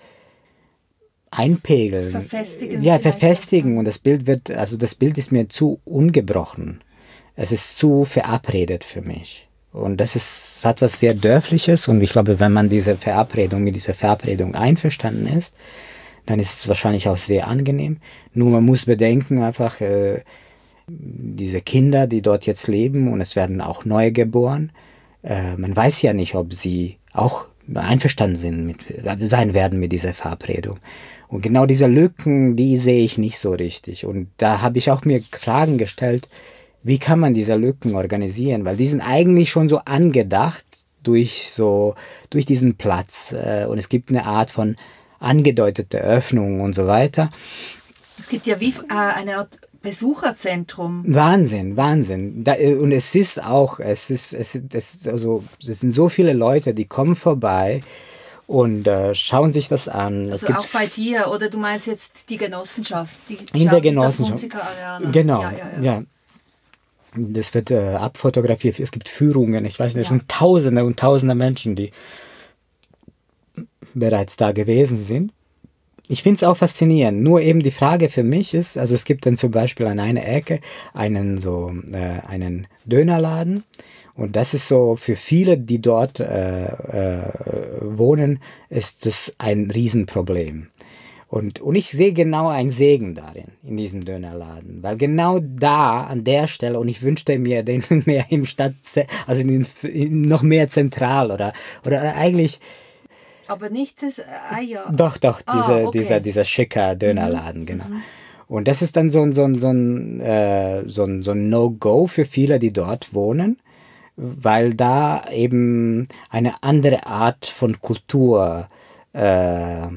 einpegeln. Verfestigen. Ja, verfestigen. Und das Bild wird, also das Bild ist mir zu ungebrochen. Es ist zu verabredet für mich. Und das ist, hat was sehr Dörfliches. Und ich glaube, wenn man diese Verabredung, mit dieser Verabredung einverstanden ist, dann ist es wahrscheinlich auch sehr angenehm. Nur man muss bedenken einfach, äh, diese Kinder, die dort jetzt leben, und es werden auch neue geboren, äh, man weiß ja nicht, ob sie auch einverstanden sind mit, sein werden mit dieser Verabredung. Und genau diese Lücken, die sehe ich nicht so richtig. Und da habe ich auch mir Fragen gestellt, wie kann man diese Lücken organisieren? Weil die sind eigentlich schon so angedacht durch so, durch diesen Platz. Äh, und es gibt eine Art von angedeutete Öffnung und so weiter. Es gibt ja wie äh, eine Art Besucherzentrum. Wahnsinn, Wahnsinn. Da, äh, und es ist auch, es ist, es ist, es ist also, es sind so viele Leute, die kommen vorbei und äh, schauen sich das an. Also auch bei dir, oder du meinst jetzt die Genossenschaft? Die in der Genossenschaft. Genau, ja, ja, ja. ja. Das wird äh, abfotografiert, es gibt Führungen, ich weiß nicht, es sind Tausende und Tausende Menschen, die bereits da gewesen sind. Ich finde es auch faszinierend. Nur eben die Frage für mich ist, also es gibt dann zum Beispiel an einer Ecke einen so äh, einen Dönerladen und das ist so für viele, die dort äh, äh, wohnen, ist das ein Riesenproblem. Und, und ich sehe genau einen Segen darin, in diesem Dönerladen. Weil genau da, an der Stelle, und ich wünschte mir den mehr im Stadt, also in, in noch mehr zentral oder, oder eigentlich. Aber nicht das Eier. Doch, doch, ah, diese, okay. dieser, dieser schicker Dönerladen, mhm. genau. Mhm. Und das ist dann so ein, so ein, so ein, äh, so ein, so ein No-Go für viele, die dort wohnen, weil da eben eine andere Art von Kultur äh,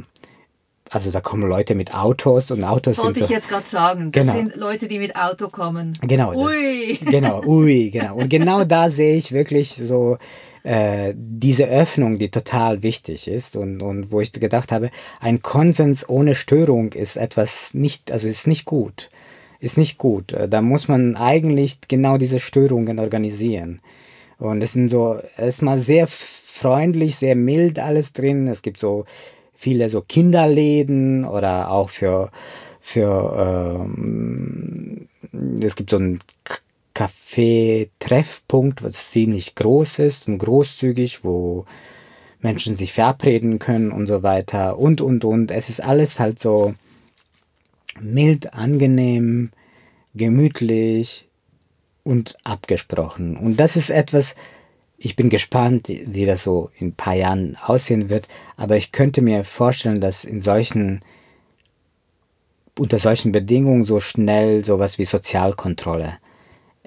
also da kommen Leute mit Autos und Autos Wollte sind so, ich jetzt gerade sagen. Das genau. sind Leute, die mit Auto kommen. Genau. Ui. Das, genau, ui, genau. Und genau da sehe ich wirklich so äh, diese Öffnung, die total wichtig ist und, und wo ich gedacht habe, ein Konsens ohne Störung ist etwas nicht, also ist nicht gut. Ist nicht gut. Da muss man eigentlich genau diese Störungen organisieren. Und es sind so erstmal sehr freundlich, sehr mild alles drin. Es gibt so viele so Kinderläden oder auch für, für ähm, es gibt so einen Café-Treffpunkt, was ziemlich groß ist und großzügig, wo Menschen sich verabreden können und so weiter und und und. Es ist alles halt so mild, angenehm, gemütlich und abgesprochen. Und das ist etwas, ich bin gespannt, wie das so in ein paar Jahren aussehen wird, aber ich könnte mir vorstellen, dass in solchen unter solchen Bedingungen so schnell sowas wie Sozialkontrolle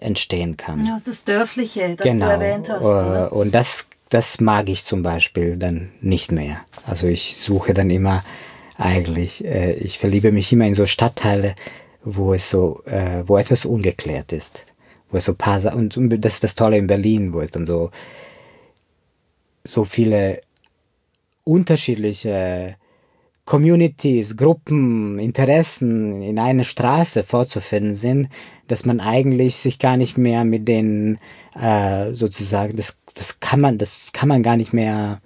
entstehen kann. Ja, das Dörfliche, das genau. du erwähnt hast. Oder? Äh, und das, das mag ich zum Beispiel dann nicht mehr. Also ich suche dann immer eigentlich, äh, ich verliebe mich immer in so Stadtteile, wo es so, äh, wo etwas ungeklärt ist wo es so paar und das ist das Tolle in Berlin, wo es dann so so viele unterschiedliche Communities, Gruppen, Interessen in einer Straße vorzufinden sind, dass man eigentlich sich gar nicht mehr mit den äh, sozusagen, das, das kann man, das kann man gar nicht mehr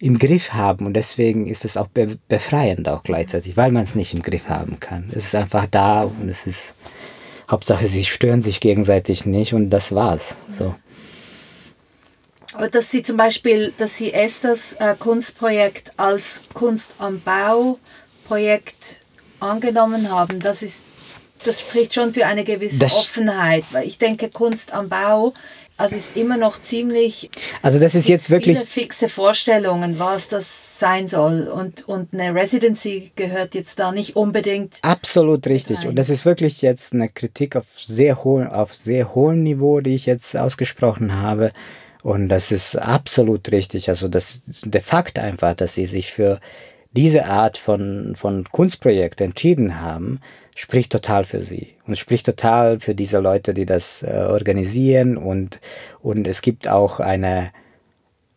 im Griff haben und deswegen ist es auch be befreiend auch gleichzeitig, weil man es nicht im Griff haben kann. Es ist einfach da und es ist Hauptsache, sie stören sich gegenseitig nicht und das war's. So. Aber dass Sie zum Beispiel, dass Sie Esthers äh, Kunstprojekt als Kunst am Bau Projekt angenommen haben, das ist, das spricht schon für eine gewisse das Offenheit, weil ich denke, Kunst am Bau also ist immer noch ziemlich. Also das ist jetzt wirklich fixe Vorstellungen, was das sein soll und und eine Residency gehört jetzt da nicht unbedingt. Absolut richtig rein. und das ist wirklich jetzt eine Kritik auf sehr hohem auf sehr hohem Niveau, die ich jetzt ausgesprochen habe. Und das ist absolut richtig. Also das der Fakt einfach, dass sie sich für diese Art von, von Kunstprojekt entschieden haben, spricht total für sie und spricht total für diese Leute, die das äh, organisieren und, und es gibt auch eine,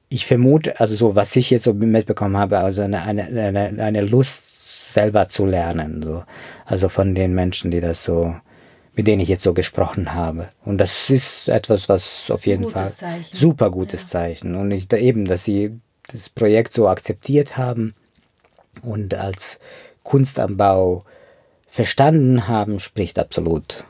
ich vermute, also so, was ich jetzt so mitbekommen habe, also eine, eine, eine, eine Lust selber zu lernen, so. Also von den Menschen, die das so, mit denen ich jetzt so gesprochen habe. Und das ist etwas, was auf jeden Fall Zeichen. super gutes ja. Zeichen. Und ich, eben, dass sie das Projekt so akzeptiert haben und als Kunst am Bau verstanden haben, spricht absolut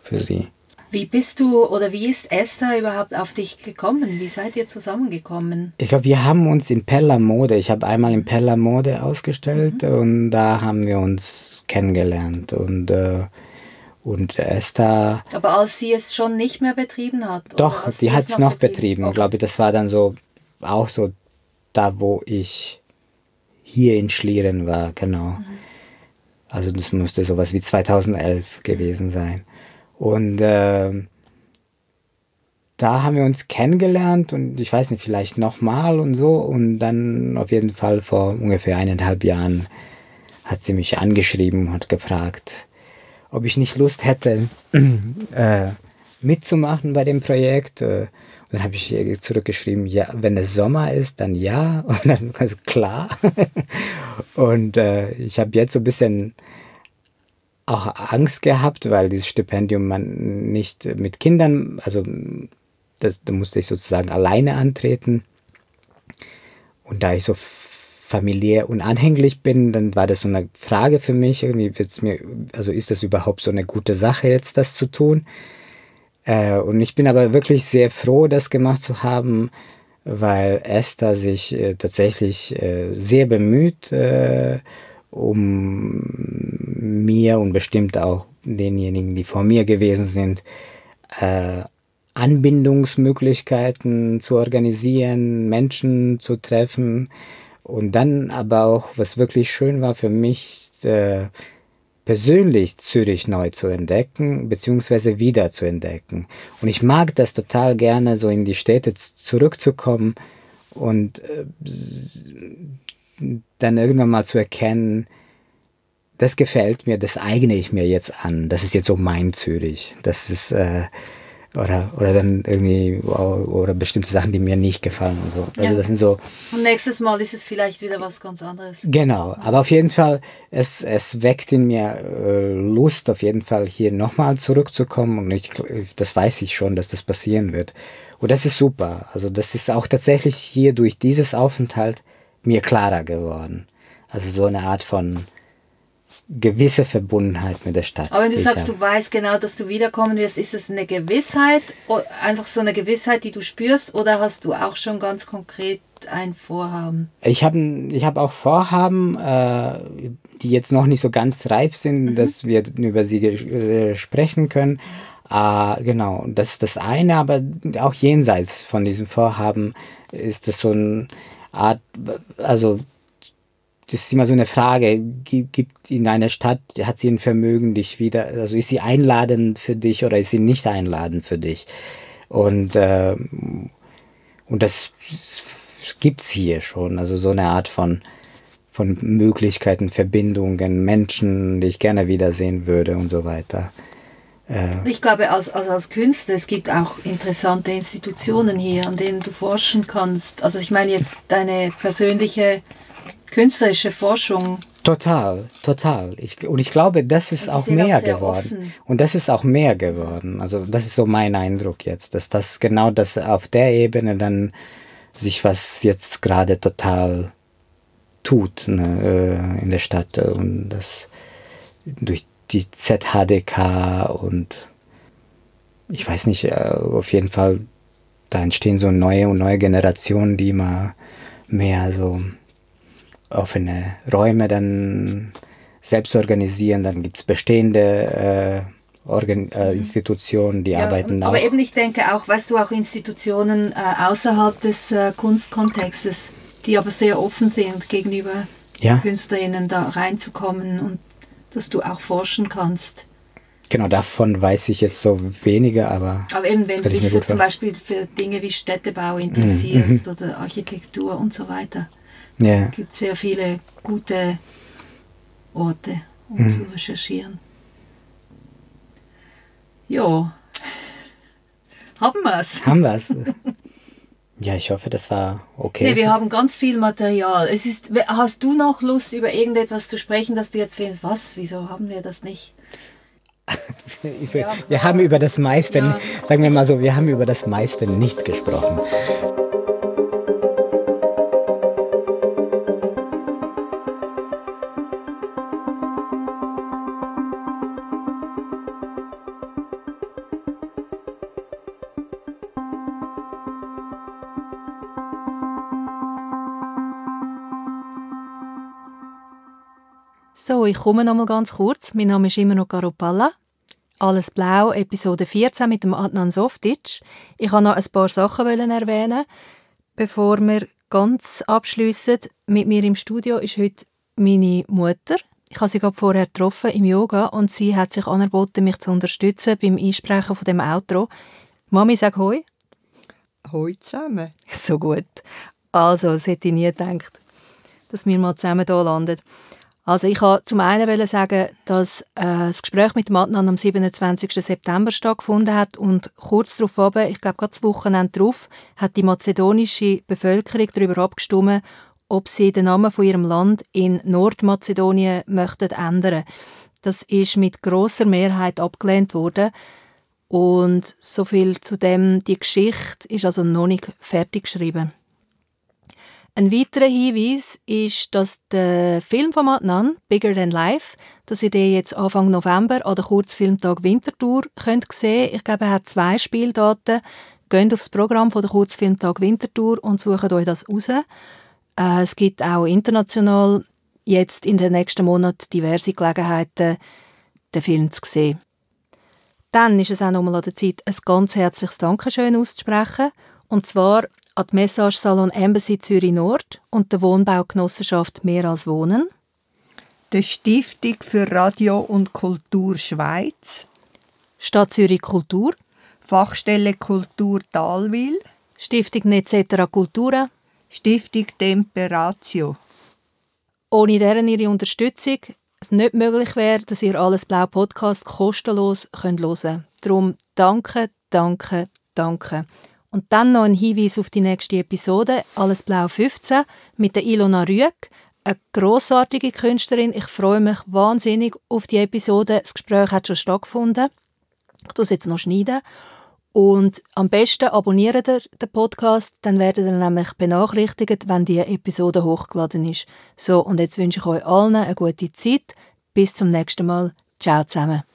für sie. Wie bist du oder wie ist Esther überhaupt auf dich gekommen? Wie seid ihr zusammengekommen? Ich glaube, wir haben uns in Pella Mode, ich habe einmal in Pella Mode ausgestellt mhm. und da haben wir uns kennengelernt und äh, und Esther. Aber als sie es schon nicht mehr betrieben hat? Doch, die hat es noch betrieben. betrieben. Okay. Glaube ich, das war dann so auch so da, wo ich hier in Schlieren war, genau. Mhm. Also das müsste sowas wie 2011 gewesen sein. Und äh, da haben wir uns kennengelernt und ich weiß nicht, vielleicht nochmal und so. Und dann auf jeden Fall vor ungefähr eineinhalb Jahren hat sie mich angeschrieben und hat gefragt, ob ich nicht Lust hätte, äh, mitzumachen bei dem Projekt. Äh, und dann habe ich zurückgeschrieben, ja, wenn es Sommer ist, dann ja. Und dann also klar. und äh, ich habe jetzt so ein bisschen auch Angst gehabt, weil dieses Stipendium man nicht mit Kindern, also das, da musste ich sozusagen alleine antreten. Und da ich so familiär unanhänglich bin, dann war das so eine Frage für mich, irgendwie wird's mir, also ist das überhaupt so eine gute Sache jetzt, das zu tun? Äh, und ich bin aber wirklich sehr froh, das gemacht zu haben, weil Esther sich äh, tatsächlich äh, sehr bemüht, äh, um mir und bestimmt auch denjenigen, die vor mir gewesen sind, äh, Anbindungsmöglichkeiten zu organisieren, Menschen zu treffen und dann aber auch, was wirklich schön war für mich, äh, persönlich Zürich neu zu entdecken, beziehungsweise wieder zu entdecken. Und ich mag das total gerne, so in die Städte zurückzukommen und äh, dann irgendwann mal zu erkennen, das gefällt mir, das eigne ich mir jetzt an. Das ist jetzt so mein Zürich. Das ist, äh, oder, oder dann irgendwie oder bestimmte Sachen, die mir nicht gefallen und so. Also ja. das sind so. Und nächstes Mal ist es vielleicht wieder was ganz anderes. Genau, aber auf jeden Fall, es, es weckt in mir äh, Lust, auf jeden Fall hier nochmal zurückzukommen und ich, das weiß ich schon, dass das passieren wird. Und das ist super. Also das ist auch tatsächlich hier durch dieses Aufenthalt mir klarer geworden. Also so eine Art von gewisse Verbundenheit mit der Stadt. Aber wenn du sagst, du weißt genau, dass du wiederkommen wirst, ist es eine Gewissheit, einfach so eine Gewissheit, die du spürst, oder hast du auch schon ganz konkret ein Vorhaben? Ich habe ich hab auch Vorhaben, äh, die jetzt noch nicht so ganz reif sind, mhm. dass wir über sie äh, sprechen können. Äh, genau, das ist das eine, aber auch jenseits von diesem Vorhaben ist das so eine Art, also das ist immer so eine Frage, gibt in einer Stadt, hat sie ein Vermögen, dich wieder, also ist sie einladend für dich oder ist sie nicht einladend für dich? Und, äh, und das gibt es hier schon, also so eine Art von, von Möglichkeiten, Verbindungen, Menschen, die ich gerne wiedersehen würde und so weiter. Äh, ich glaube, als, also als Künstler, es gibt auch interessante Institutionen hier, an denen du forschen kannst. Also ich meine jetzt deine persönliche künstlerische Forschung. Total, total. Ich, und ich glaube, das ist auch mehr geworden. Offen. Und das ist auch mehr geworden. Also das ist so mein Eindruck jetzt, dass das genau das auf der Ebene dann sich was jetzt gerade total tut ne, äh, in der Stadt und das durch die ZHDK und ich weiß nicht, äh, auf jeden Fall, da entstehen so neue und neue Generationen, die immer mehr so offene Räume dann selbst organisieren. Dann gibt es bestehende äh, Organ äh, mhm. Institutionen, die ja, arbeiten aber auch. Aber eben, ich denke auch, weißt du, auch Institutionen äh, außerhalb des äh, Kunstkontextes, die aber sehr offen sind gegenüber ja. KünstlerInnen da reinzukommen und dass du auch forschen kannst. Genau, davon weiß ich jetzt so weniger, aber. Aber eben, wenn du dich für, zum Beispiel für Dinge wie Städtebau interessierst mhm. oder Architektur und so weiter. Ja. Es gibt sehr viele gute Orte, um mhm. zu recherchieren. Ja. Haben wir es? Haben wir es. Ja, ich hoffe, das war okay. Nee, wir haben ganz viel Material. Es ist, hast du noch Lust, über irgendetwas zu sprechen, dass du jetzt findest, was, wieso haben wir das nicht? wir, wir haben über das meiste, ja. sagen wir mal so, wir haben über das meiste nicht gesprochen. So, ich komme noch mal ganz kurz. Mein Name ist immer noch Garopalla. Alles Blau, Episode 14 mit dem Adnan Softic. Ich wollte noch ein paar Sachen erwähnen, bevor wir ganz abschließen. Mit mir im Studio ist heute meine Mutter. Ich habe sie gerade vorher getroffen im Yoga und sie hat sich angeboten, mich zu unterstützen beim Einsprechen von dem Outro. Mami, sag Hoi. Hoi zusammen. So gut. Also, das hätte ich nie gedacht, dass wir mal zusammen hier landen. Also ich wollte zum einen sagen, dass äh, das Gespräch mit Adnan am 27. September stattgefunden hat und kurz darauf, ich glaube gerade das Wochenende darauf, hat die mazedonische Bevölkerung darüber abgestimmt, ob sie den Namen von ihrem Land in Nordmazedonien möchten ändern. Das ist mit großer Mehrheit abgelehnt worden und so viel zu dem. Die Geschichte ist also noch nicht fertig geschrieben. Ein weiterer Hinweis ist, dass der Film von Adnan, Bigger Than Life, dass ihr den jetzt Anfang November an der Kurzfilmtag Winterthur könnt sehen Ich glaube, er hat zwei Spieldaten. Geht aufs Programm von der Kurzfilmtag Winterthur und sucht euch das raus. Äh, es gibt auch international jetzt in den nächsten Monaten diverse Gelegenheiten, den Film zu sehen. Dann ist es auch nochmal an der Zeit, ein ganz herzliches Dankeschön auszusprechen. Und zwar an die Message Salon Embassy Zürich Nord und der Wohnbaugenossenschaft Mehr als Wohnen. Der Stiftung für Radio und Kultur Schweiz. Stadt Zürich Kultur. Fachstelle Kultur Talwil. Stiftung Netzetera Cultura. Stiftung Temperatio. Ohne deren ihre Unterstützung es nicht möglich wäre, dass ihr alles Blau Podcast kostenlos könnt hören. Darum danke, danke, danke. Und dann noch ein Hinweis auf die nächste Episode, Alles Blau 15, mit der Ilona Rüeg, eine grossartige Künstlerin. Ich freue mich wahnsinnig auf die Episode. Das Gespräch hat schon stattgefunden. Ich tue es jetzt noch schneiden. Und am besten abonniert ihr den Podcast, dann werdet ihr nämlich benachrichtigt, wenn die Episode hochgeladen ist. So, und jetzt wünsche ich euch allen eine gute Zeit. Bis zum nächsten Mal. Ciao zusammen.